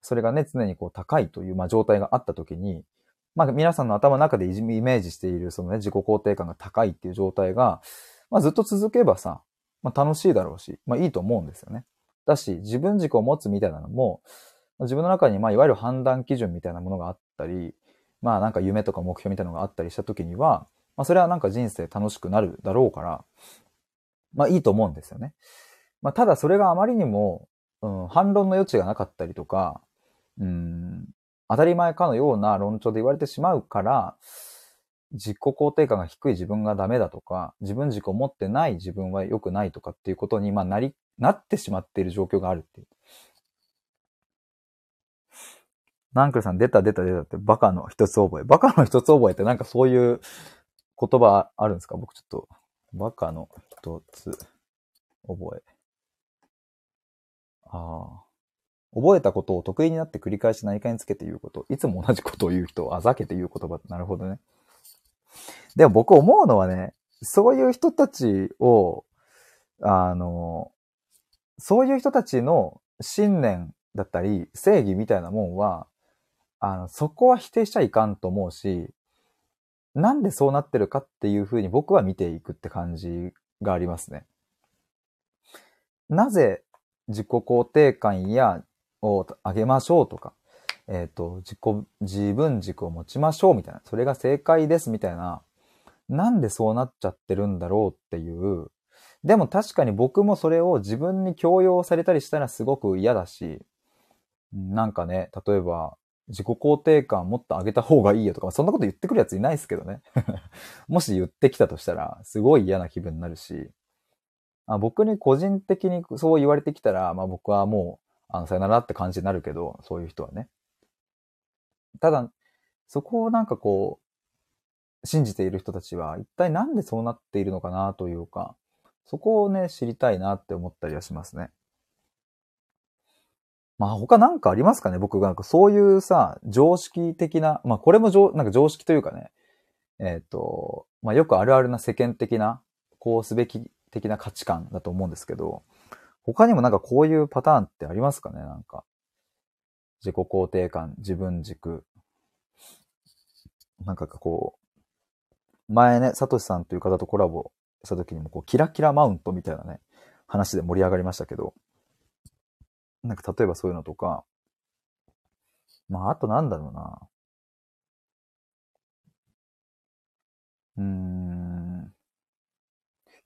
それがね、常にこう高いというまあ状態があったときに、まあ皆さんの頭の中でイメージしているそのね、自己肯定感が高いっていう状態が、まあずっと続けばさ、まあ楽しいだろうし、まあいいと思うんですよね。だし、自分軸を持つみたいなのも、自分の中に、まあ、いわゆる判断基準みたいなものがあったり、まあ、なんか夢とか目標みたいなのがあったりした時には、まあ、それはなんか人生楽しくなるだろうから、まあ、いいと思うんですよね。まあ、ただそれがあまりにも、うん、反論の余地がなかったりとか、うん、当たり前かのような論調で言われてしまうから、自己肯定感が低い自分がダメだとか、自分軸を持ってない自分は良くないとかっていうことに、まあ、なりなってしまっている状況があるっていう。ナンクルさん出た出た出たってバカの一つ覚え。バカの一つ覚えってなんかそういう言葉あるんですか？僕ちょっと、バカの一つ覚え。ああ。覚えたことを得意になって繰り返し何かにつけて言うこと。いつも同じことを言う人をあざけて言う言葉。なるほどね。でも僕思うのはね、そういう人たちを、あの、そういう人たちの信念だったり、正義みたいなもんは、あの、そこは否定しちゃいかんと思うし、なんでそうなってるかっていうふうに僕は見ていくって感じがありますね。なぜ自己肯定感やを上げましょうとか、えっ、ー、と、自己、自分軸を持ちましょうみたいな、それが正解ですみたいな、なんでそうなっちゃってるんだろうっていう。でも確かに僕もそれを自分に強要されたりしたらすごく嫌だし、なんかね、例えば、自己肯定感もっと上げた方がいいよとか、そんなこと言ってくるやついないですけどね。もし言ってきたとしたら、すごい嫌な気分になるし、あ僕に個人的にそう言われてきたら、まあ僕はもう、あの、さよならって感じになるけど、そういう人はね。ただ、そこをなんかこう、信じている人たちは、一体なんでそうなっているのかなというか、そこをね、知りたいなって思ったりはしますね。まあ他なんかありますかね？僕がなんかそういうさ、常識的な、まあこれも常なんか常識というかね、えっ、ー、と、まあよくあるあるな世間的な、こうすべき的な価値観だと思うんですけど、他にもなんかこういうパターンってありますかね？なんか。自己肯定感、自分軸。なんかこう、前ね、サトシさんという方とコラボした時にも、こう、キラキラマウントみたいなね、話で盛り上がりましたけど、なんか例えばそういうのとか、まあ、あとなんだろうな。うーん。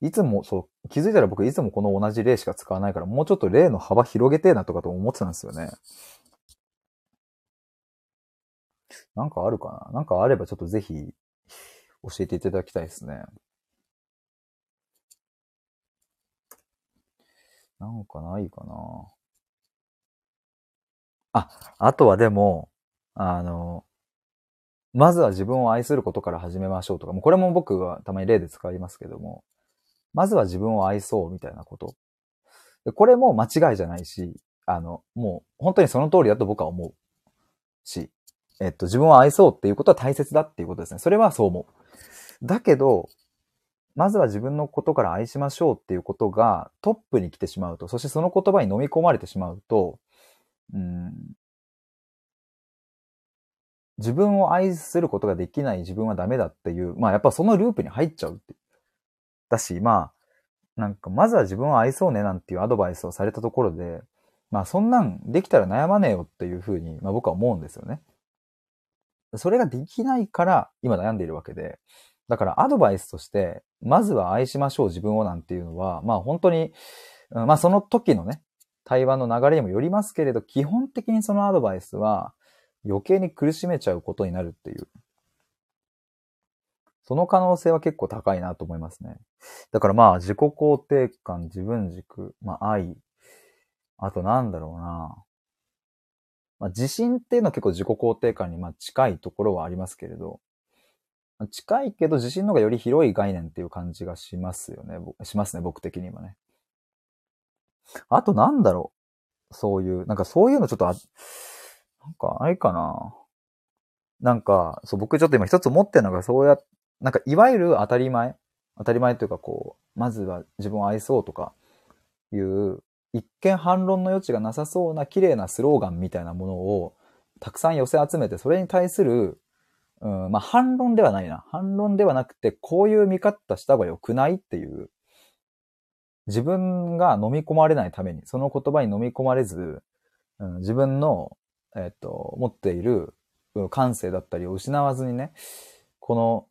いつも、そう、気づいたら僕いつもこの同じ例しか使わないから、もうちょっと例の幅広げてえなとかと思ってたんですよね。なんかあるかな？なんかあればちょっとぜひ教えていただきたいですね。なんかないかな？あ、あとはでも、あの、まずは自分を愛することから始めましょうとか、もうこれも僕はたまに例で使いますけども、まずは自分を愛そうみたいなこと。これも間違いじゃないし、あの、もう本当にその通りだと僕は思うし、えっと、自分を愛そうっていうことは大切だっていうことですね。それはそう思う。だけど、まずは自分のことから愛しましょうっていうことがトップに来てしまうと、そしてその言葉に飲み込まれてしまうと、うん、自分を愛することができない自分はダメだっていう、まあやっぱそのループに入っちゃうって。だし、まあ、なんかまずは自分を愛そうねなんていうアドバイスをされたところで、まあそんなんできたら悩まねえよっていうふうに、まあ僕は思うんですよね。それができないから今悩んでいるわけで、だからアドバイスとして、まずは愛しましょう自分をなんていうのは、まあ本当に、まあその時のね、対話の流れにもよりますけれど、基本的にそのアドバイスは余計に苦しめちゃうことになるっていう。その可能性は結構高いなと思いますね。だからまあ自己肯定感、自分軸、まあ愛、あとなんだろうな。まあ、自信っていうのは結構自己肯定感にま近いところはありますけれど、近いけど自信の方がより広い概念っていう感じがしますよね。しますね、僕的にはね。あとなんだろう。そういう、なんかそういうのちょっとあ、なんかあれかな。なんか、そう、僕ちょっと今一つ思ってるのが、そうや、なんかいわゆる当たり前当たり前というかこう、まずは自分を愛そうとかいう、一見反論の余地がなさそうな綺麗なスローガンみたいなものをたくさん寄せ集めて、それに対するうん、まあ反論ではないな。反論ではなくて、こういう見方した方が良くないっていう、自分が飲み込まれないために、その言葉に飲み込まれず、うん、自分の、えっと、持っている感性だったりを失わずにね、この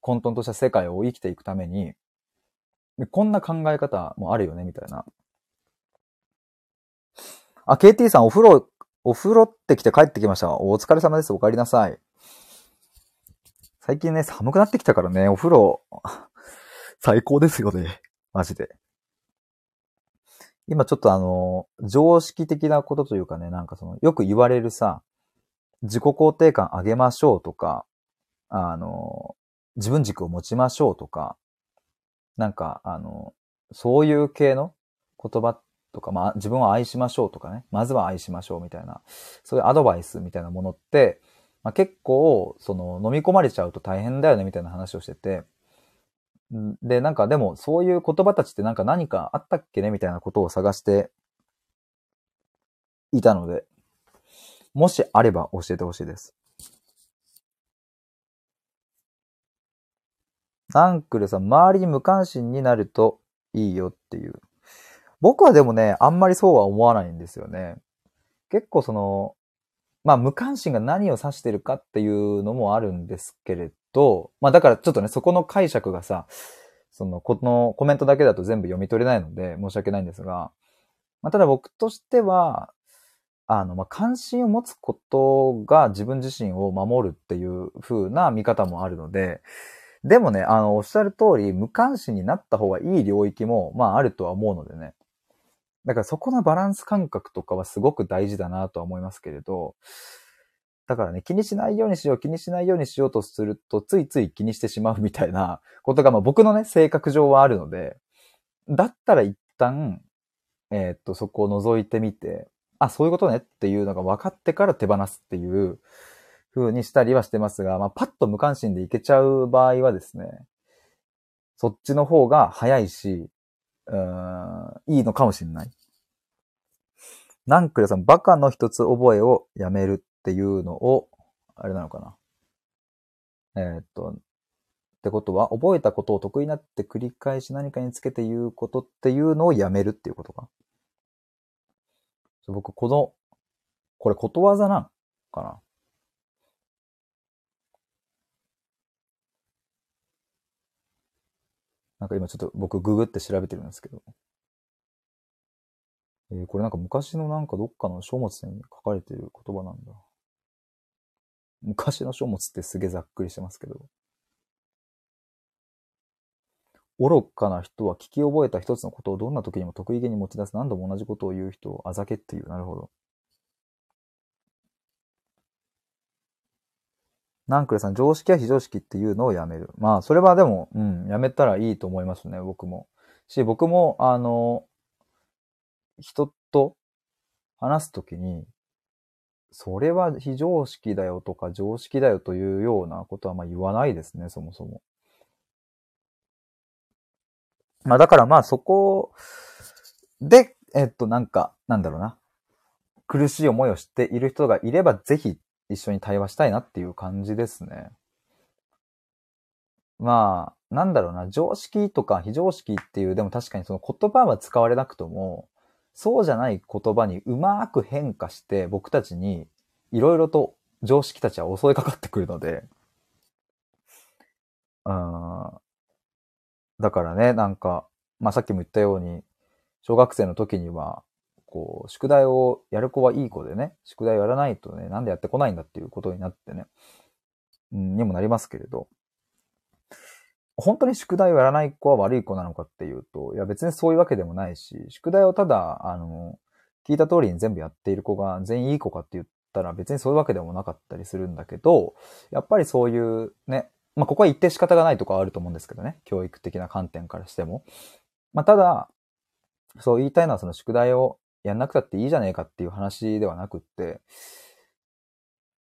混沌とした世界を生きていくために、こんな考え方もあるよね、みたいな。あ、KT さんお風呂、お風呂って来て帰ってきました。お疲れ様です。お帰りなさい。最近ね、寒くなってきたからね、お風呂、最高ですよね。マジで。今ちょっとあの、常識的なことというかね、なんかその、よく言われるさ、自己肯定感上げましょうとか、あの、自分軸を持ちましょうとか、なんか、あの、そういう系の言葉っとか、まあ、自分を愛しましょうとかね、まずは愛しましょうみたいな、そういうアドバイスみたいなものって、まあ、結構、その、飲み込まれちゃうと大変だよね、みたいな話をしてて、で、なんかでも、そういう言葉たちってなんか何かあったっけねみたいなことを探していたので、もしあれば教えてほしいです。ナンクルさん、周りに無関心になるといいよっていう。僕はでもね、あんまりそうは思わないんですよね。結構その、まあ無関心が何を指してるかっていうのもあるんですけれど、まあだからちょっとね、そこの解釈がさ、その、このコメントだけだと全部読み取れないので申し訳ないんですが、まあただ僕としては、あの、まあ関心を持つことが自分自身を守るっていう風な見方もあるので、でもね、あの、おっしゃる通り、無関心になった方がいい領域も、まああるとは思うのでね。だからそこのバランス感覚とかはすごく大事だなとは思いますけれど、だからね、気にしないようにしよう、気にしないようにしようとすると、ついつい気にしてしまうみたいな ことが、まあ僕のね、性格上はあるので、だったら一旦、えー、っと、そこを覗いてみて、あ、そういうことねっていうのが分かってから手放すっていう風にしたりはしてますが、まあパッと無関心でいけちゃう場合はですね、そっちの方が早いし、うん、いいのかもしれない。ナンクレさん、バカの一つ覚えをやめるっていうのを、あれなのかな。えー、っと、ってことは、覚えたことを得意になって繰り返し何かにつけて言うことっていうのをやめるっていうことか。僕、この、これことわざなんかな。なんか今ちょっと僕ググって調べてるんですけど。えー、これなんか昔のなんかどっかの書物に書かれてる言葉なんだ。昔の書物ってすげえざっくりしてますけど。愚かな人は聞き覚えた一つのことをどんな時にも得意げに持ち出す何度も同じことを言う人をあざけっていう。なるほど。ナンクルさん、常識や非常識っていうのをやめる。まあ、それはでも、うん、やめたらいいと思いますね、僕も。し、僕も、あの、人と話すときに、それは非常識だよとか常識だよというようなことはまあ言わないですね、そもそも。まあだからまあそこで、えっとなんか、なんだろうな。苦しい思いをしている人がいればぜひ一緒に対話したいなっていう感じですね。まあ、なんだろうな、常識とか非常識っていう、でも確かにその言葉は使われなくとも、そうじゃない言葉にうまく変化して僕たちにいろいろと常識たちは襲いかかってくるので、うん。だからね、なんか、まあさっきも言ったように、小学生の時には、こう、宿題をやる子はいい子でね、宿題をやらないとね、なんでやってこないんだっていうことになってね、うん、にもなりますけれど、本当に宿題をやらない子は悪い子なのかっていうと、いや別にそういうわけでもないし、宿題をただ、あの、聞いた通りに全部やっている子が全員いい子かって言ったら別にそういうわけでもなかったりするんだけど、やっぱりそういうね、まあここは一定仕方がないとかあると思うんですけどね、教育的な観点からしても。まあただ、そう言いたいのはその宿題をやんなくたっていいじゃねえかっていう話ではなくって、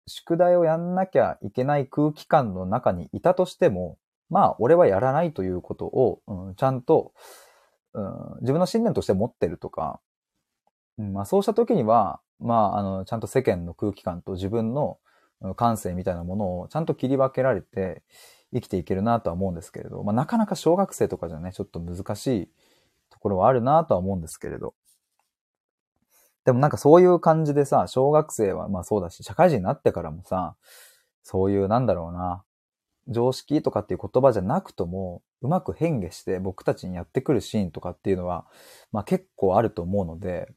宿題をやんなきゃいけない空気感の中にいたとしても、まあ、俺はやらないということを、うん、ちゃんと、うん、自分の信念として持ってるとか、うん、まあ、そうした時には、まあ、あの、ちゃんと世間の空気感と自分の感性みたいなものをちゃんと切り分けられて生きていけるなとは思うんですけれど、まあ、なかなか小学生とかじゃね、ちょっと難しいところはあるなとは思うんですけれど。でもなんかそういう感じでさ、小学生はまあそうだし、社会人になってからもさ、そういうなんだろうな、常識とかっていう言葉じゃなくとも、うまく変化して僕たちにやってくるシーンとかっていうのは、まあ結構あると思うので、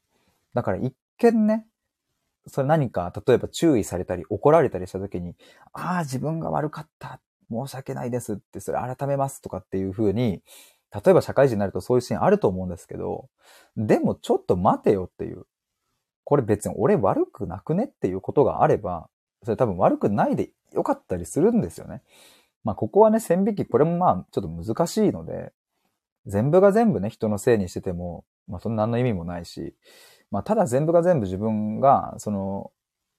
だから一見ね、それ何か、例えば注意されたり怒られたりした時に、ああ、自分が悪かった。申し訳ないですって、それ改めますとかっていう風に、例えば社会人になるとそういうシーンあると思うんですけど、でもちょっと待てよっていう。これ別に俺悪くなくねっていうことがあれば、それ多分悪くないでよかったりするんですよね。まあ、ここはね、線引き、これもまあ、ちょっと難しいので、全部が全部ね、人のせいにしてても、まあ、そんな何の意味もないし、まあ、ただ全部が全部自分が、その、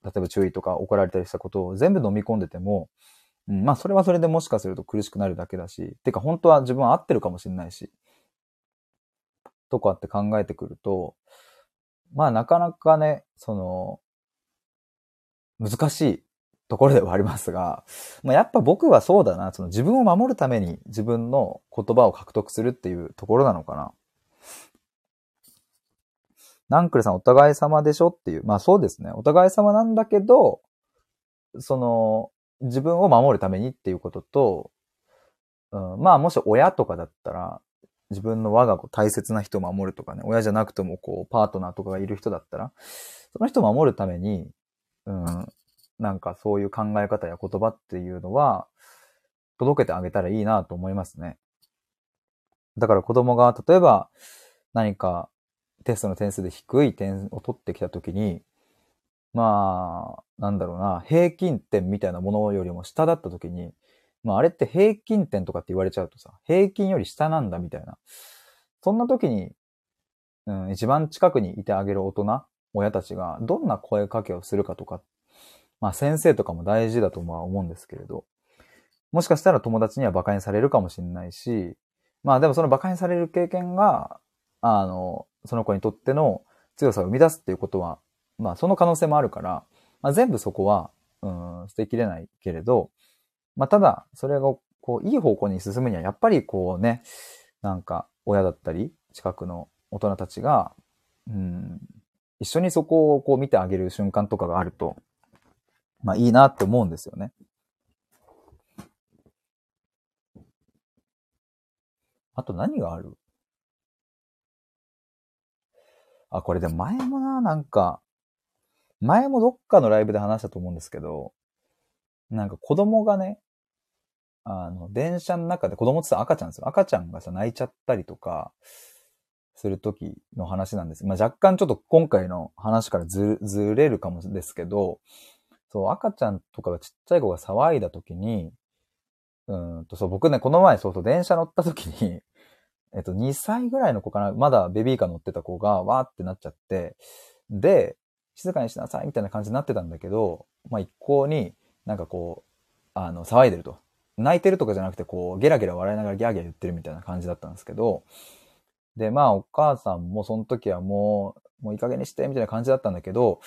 例えば注意とか怒られたりしたことを全部飲み込んでても、うん、まあ、それはそれでもしかすると苦しくなるだけだし、てか本当は自分は合ってるかもしれないし、とかって考えてくると、まあ、なかなかね、その、難しいところではありますが、まあ、やっぱ僕はそうだな、その自分を守るために自分の言葉を獲得するっていうところなのかな。ナンクルさんお互い様でしょっていう。まあそうですね。お互い様なんだけど、その、自分を守るためにっていうことと、うん、まあもし親とかだったら、自分の我が子大切な人を守るとかね、親じゃなくてもこう、パートナーとかがいる人だったら、その人を守るために、うん、なんかそういう考え方や言葉っていうのは、届けてあげたらいいなと思いますね。だから子供が例えば何かテストの点数で低い点を取ってきたときに、まあ、なんだろうな、平均点みたいなものよりも下だったときに、まああれって平均点とかって言われちゃうとさ、平均より下なんだみたいな。そんな時に、うん、一番近くにいてあげる大人、親たちがどんな声かけをするかとかまあ先生とかも大事だとは思うんですけれど、もしかしたら友達には馬鹿にされるかもしれないし、まあでもその馬鹿にされる経験が、あの、その子にとっての強さを生み出すっていうことは、まあその可能性もあるから、まあ全部そこは、うん、捨てきれないけれど、まあただ、それがこう、いい方向に進むには、やっぱりこうね、なんか親だったり、近くの大人たちが、うん、一緒にそこをこう見てあげる瞬間とかがあると、まあいいなって思うんですよね。あと何がある？あ、これで前もな、なんか、前もどっかのライブで話したと思うんですけど、なんか子供がね、あの、電車の中で子供ってさ赤ちゃんですよ。赤ちゃんがさ、泣いちゃったりとか、するときの話なんです。まあ、若干ちょっと今回の話からずずれるかもですけど、そう、赤ちゃんとかがちっちゃい子が騒いだときに、うんと、そう、僕ね、この前、そうそう、電車乗ったときに、えっと、2歳ぐらいの子かな、まだベビーカー乗ってた子が、わーってなっちゃって、で、静かにしなさいみたいな感じになってたんだけど、まあ、一向になんかこう、あの、騒いでると。泣いてるとかじゃなくて、こう、ゲラゲラ笑いながらギャーギャー言ってるみたいな感じだったんですけど、で、まあ、お母さんもその時はもう、もういい加減にして、みたいな感じだったんだけど、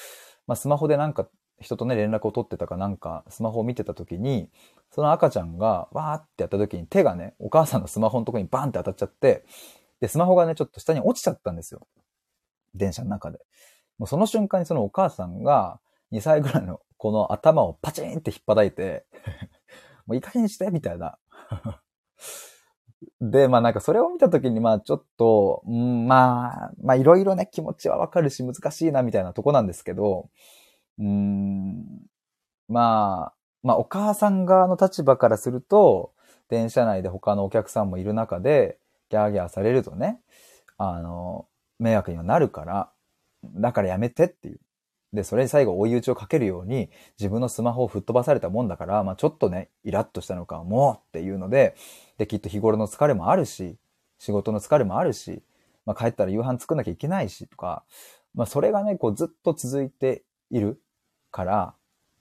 まあ、スマホでなんか、人とね、連絡を取ってたかなんか、スマホを見てた時に、その赤ちゃんが、わーってやった時に手がね、お母さんのスマホのとこにバーンって当たっちゃって、で、スマホがね、ちょっと下に落ちちゃったんですよ。電車の中で。もうその瞬間にそのお母さんが、2歳ぐらいのこの頭をパチンって引っ叩いて もういい加減にして、みたいな で、まあなんかそれを見たときに、まあちょっと、うん、まあ、まあいろいろね、気持ちはわかるし難しいなみたいなとこなんですけど、うん、まあ、まあお母さん側の立場からすると、電車内で他のお客さんもいる中で、ギャーギャーされるとね、あの、迷惑にはなるから、だからやめてっていう。で、それに最後追い打ちをかけるように、自分のスマホを吹っ飛ばされたもんだから、まあちょっとね、イラッとしたのかもうっていうので、で、きっと日頃の疲れもあるし、仕事の疲れもあるし、まあ帰ったら夕飯作んなきゃいけないしとか、まあそれがね、こうずっと続いているから、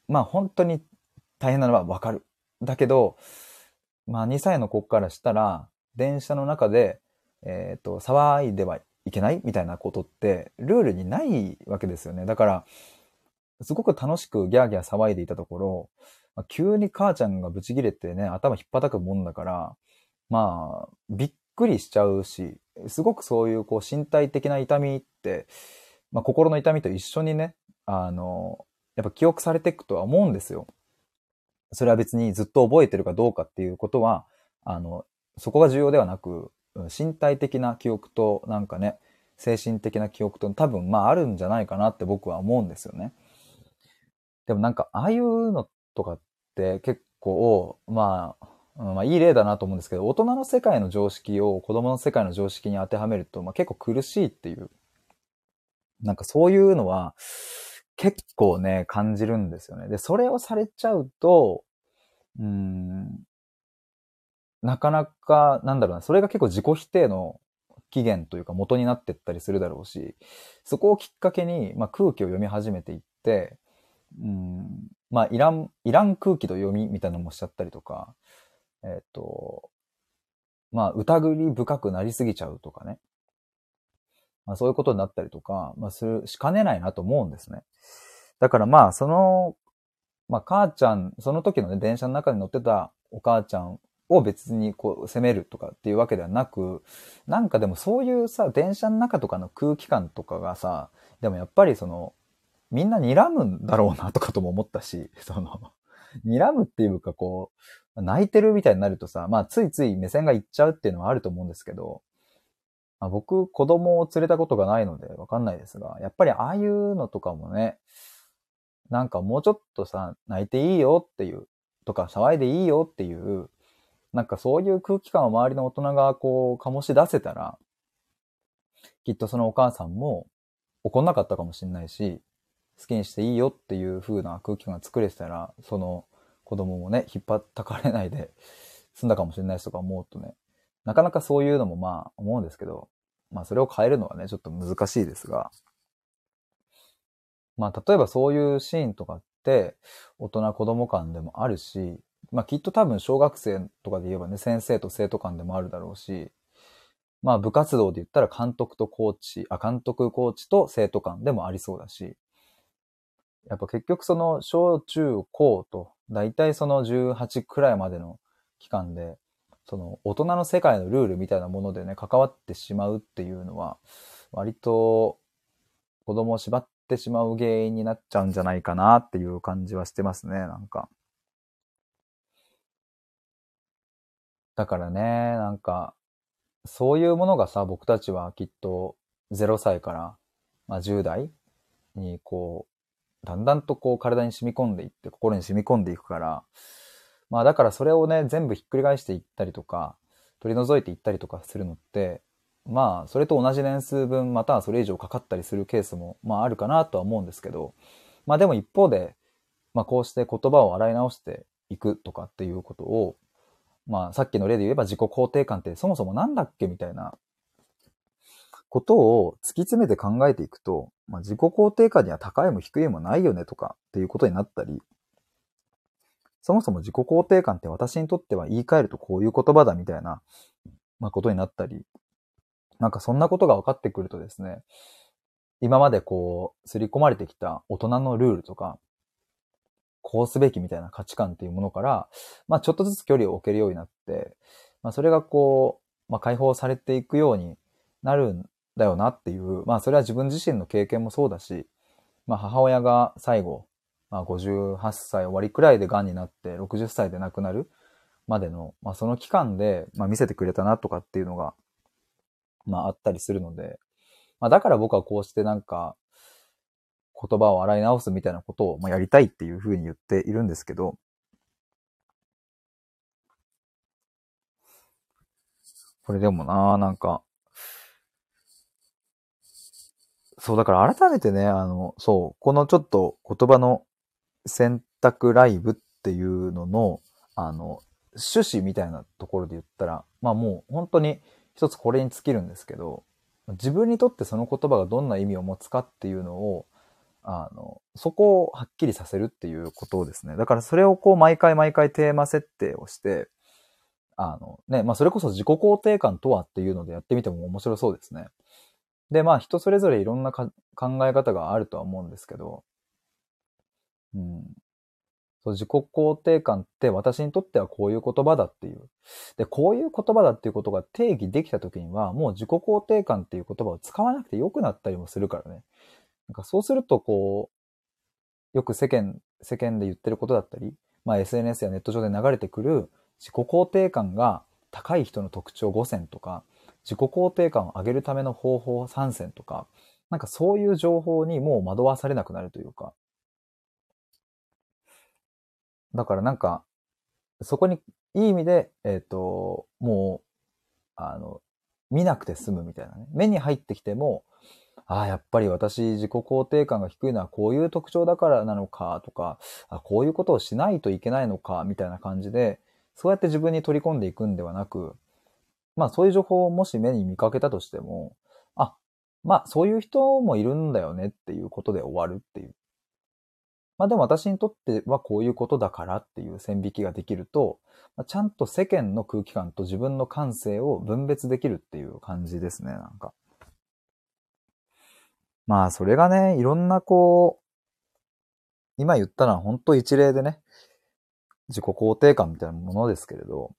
まあ本当に大変なのはわかる。だけど、まあ2歳の子からしたら、電車の中で、えっ、ー、と、騒いではいけない？みたいなことって、ルールにないわけですよね。だから、すごく楽しくギャーギャー騒いでいたところ、まあ、急に母ちゃんがブチ切れてね、頭引っ叩くもんだから、まあ、びっくりしちゃうし、すごくそういうこう身体的な痛みって、まあ心の痛みと一緒にね、あの、やっぱ記憶されていくとは思うんですよ。それは別にずっと覚えてるかどうかっていうことは、あの、そこが重要ではなく、身体的な記憶となんかね、精神的な記憶と多分まああるんじゃないかなって僕は思うんですよね。でもなんかああいうのとかって結構、まあ、まあいい例だなと思うんですけど、大人の世界の常識を子供の世界の常識に当てはめると、まあ結構苦しいっていう、なんかそういうのは結構ね、感じるんですよね。で、それをされちゃうと、うん、なかなか、なんだろうな、それが結構自己否定の起源というか元になってったりするだろうし、そこをきっかけに、まあ、空気を読み始めていって、うん、まあ、いらん、いらん空気と読みみたいなのもしちゃったりとか、えっ、ー、と、まあ、疑り深くなりすぎちゃうとかね。まあ、そういうことになったりとか、まあ、する、しかねないなと思うんですね。だからまあ、その、まあ、母ちゃん、その時のね、電車の中に乗ってたお母ちゃんを別にこう責めるとかっていうわけではなく、なんかでもそういうさ、電車の中とかの空気感とかがさ、でもやっぱりその、みんな睨むんだろうなとかとも思ったし、その、睨むっていうかこう、泣いてるみたいになるとさ、まあついつい目線がいっちゃうっていうのはあると思うんですけど、まあ、僕子供を連れたことがないのでわかんないですが、やっぱりああいうのとかもね、なんかもうちょっとさ、泣いていいよっていう、とか騒いでいいよっていう、なんかそういう空気感を周りの大人がこう醸し出せたら、きっとそのお母さんも怒んなかったかもしれないし、好きにしていいよっていう風な空気感が作れてたら、その子供もね、引っ張ったかれないで済んだかもしれないしとか思うとね、なかなかそういうのもまあ思うんですけど、まあそれを変えるのはね、ちょっと難しいですが、まあ例えばそういうシーンとかって、大人子供間でもあるし、まあきっと多分小学生とかで言えばね、先生と生徒間でもあるだろうし、まあ部活動で言ったら監督とコーチ、あ、監督コーチと生徒間でもありそうだし、やっぱ結局その小中高と、だいたいその18くらいまでの期間で、その大人の世界のルールみたいなものでね、関わってしまうっていうのは、割と子供を縛ってしまう原因になっちゃうんじゃないかなっていう感じはしてますね、なんか。だからね、なんか、そういうものがさ、僕たちはきっと0歳から、まあ、10代にこう、だんだんとこう体に染み込んでいって、心に染み込んでいくから、まあだからそれをね、全部ひっくり返していったりとか、取り除いていったりとかするのって、まあそれと同じ年数分またはそれ以上かかったりするケースも、まああるかなとは思うんですけど、まあでも一方で、まあこうして言葉を洗い直していくとかっていうことを、まあさっきの例で言えば自己肯定感ってそもそもなんだっけみたいなことを突き詰めて考えていくと、まあ、自己肯定感には高いも低いもないよねとかっていうことになったり、そもそも自己肯定感って私にとっては言い換えるとこういう言葉だみたいな、まあ、ことになったり、なんかそんなことが分かってくるとですね、今までこう、刷り込まれてきた大人のルールとか、こうすべきみたいな価値観っていうものから、まあちょっとずつ距離を置けるようになって、まあそれがこう、まあ解放されていくようになるんだよなっていう、まあそれは自分自身の経験もそうだし、まあ母親が最後、まあ58歳終わりくらいで癌になって60歳で亡くなるまでの、まあその期間で、まあ見せてくれたなとかっていうのが、まああったりするので、まあだから僕はこうしてなんか言葉を洗い直すみたいなことを、まあ、やりたいっていうふうに言っているんですけど、これでもななんか、そう、だから改めてね、あの、そう、このちょっと言葉の選択ライブっていうのの、あの、趣旨みたいなところで言ったら、まあもう本当に一つこれに尽きるんですけど、自分にとってその言葉がどんな意味を持つかっていうのを、あの、そこをはっきりさせるっていうことをですね。だからそれをこう毎回毎回テーマ設定をして、あのね、まあそれこそ自己肯定感とはっていうのでやってみても面白そうですね。で、まあ人それぞれいろんな考え方があるとは思うんですけど、うん。そう自己肯定感って私にとってはこういう言葉だっていう。で、こういう言葉だっていうことが定義できた時には、もう自己肯定感っていう言葉を使わなくてよくなったりもするからね。なんかそうするとこう、よく世間、世間で言ってることだったり、まあ SNS やネット上で流れてくる自己肯定感が高い人の特徴5選とか、自己肯定感を上げるための方法3選とか、なんかそういう情報にもう惑わされなくなるというか。だからなんか、そこにいい意味で、えっ、ー、と、もう、あの、見なくて済むみたいなね。目に入ってきても、ああ、やっぱり私自己肯定感が低いのはこういう特徴だからなのかとか、あこういうことをしないといけないのかみたいな感じで、そうやって自分に取り込んでいくんではなく、まあそういう情報をもし目に見かけたとしても、あ、まあそういう人もいるんだよねっていうことで終わるっていう。まあでも私にとってはこういうことだからっていう線引きができると、まあ、ちゃんと世間の空気感と自分の感性を分別できるっていう感じですね、なんか。まあそれがね、いろんなこう、今言ったのは本当一例でね、自己肯定感みたいなものですけれど、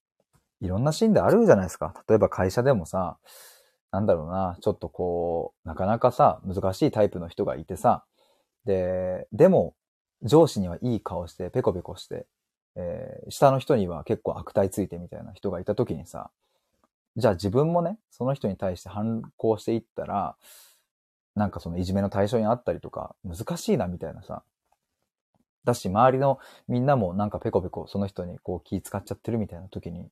いろんなシーンであるじゃないですか。例えば会社でもさ、なんだろうな、ちょっとこう、なかなかさ、難しいタイプの人がいてさ、で、でも、上司にはいい顔して、ペコペコして、えー、下の人には結構悪態ついてみたいな人がいた時にさ、じゃあ自分もね、その人に対して反抗していったら、なんかそのいじめの対象にあったりとか、難しいなみたいなさ、だし、周りのみんなもなんかペコペコその人にこう気使っちゃってるみたいな時に、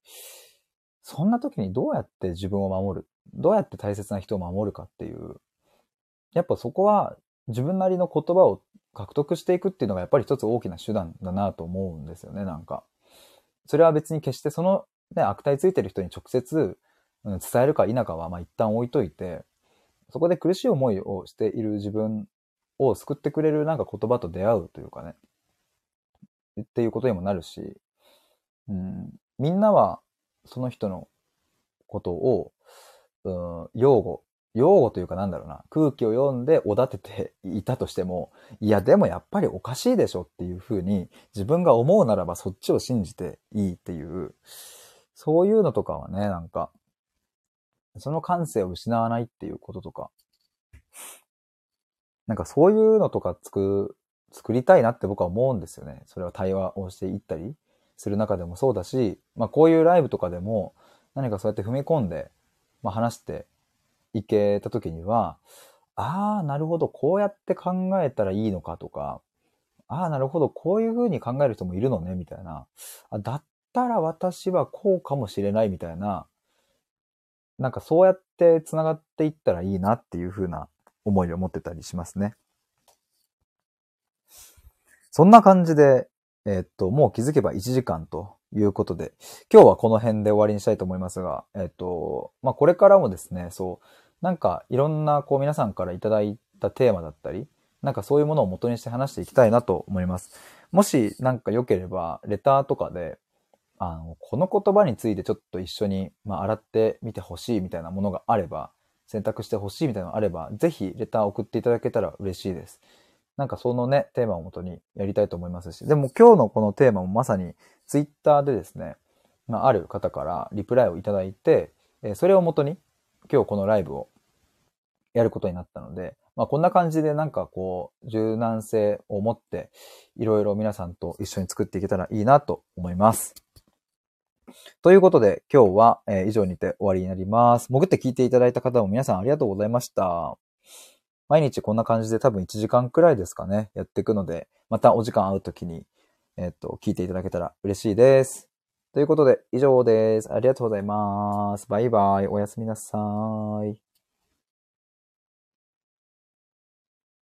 そんな時にどうやって自分を守るどうやって大切な人を守るかっていう、やっぱそこは自分なりの言葉を獲得していくっていうのがやっぱり一つ大きな手段だなと思うんですよね、なんか。それは別に決してそのね、悪態ついてる人に直接伝えるか否かはまあ一旦置いといて、そこで苦しい思いをしている自分を救ってくれるなんか言葉と出会うというかね。っていうことにもなるし、うん、みんなはその人のことを、うん、擁護、擁護というかなんだろうな、空気を読んでおだてていたとしても、いやでもやっぱりおかしいでしょっていうふうに自分が思うならばそっちを信じていいっていう、そういうのとかはね、なんか、その感性を失わないっていうこととか、なんかそういうのとか作作りたいなって僕は思うんですよね。それは対話をしていったりする中でもそうだし、まあこういうライブとかでも何かそうやって踏み込んで、まあ、話していけた時には、ああ、なるほど、こうやって考えたらいいのかとか、ああ、なるほど、こういうふうに考える人もいるのね、みたいな。あだったら私はこうかもしれないみたいな、なんかそうやって繋がっていったらいいなっていうふうな思いを持ってたりしますね。そんな感じで、えー、っと、もう気づけば1時間ということで、今日はこの辺で終わりにしたいと思いますが、えー、っと、まあ、これからもですね、そう、なんかいろんなこう皆さんからいただいたテーマだったり、なんかそういうものを元にして話していきたいなと思います。もしなんか良ければ、レターとかで、あの、この言葉についてちょっと一緒に、まあ、洗ってみてほしいみたいなものがあれば、選択してほしいみたいなのがあれば、ぜひレター送っていただけたら嬉しいです。なんかそのね、テーマをもとにやりたいと思いますし、でも今日のこのテーマもまさにツイッターでですね、まあ、ある方からリプライをいただいて、えそれをもとに今日このライブをやることになったので、まあこんな感じでなんかこう、柔軟性を持って、いろいろ皆さんと一緒に作っていけたらいいなと思います。ということで、今日は、え以上にて終わりになります。潜って聞いていただいた方も皆さんありがとうございました。毎日こんな感じで多分1時間くらいですかね、やっていくので、またお時間合うときに、えっと、聞いていただけたら嬉しいです。ということで、以上です。ありがとうございます。バイバイ。おやすみなさい。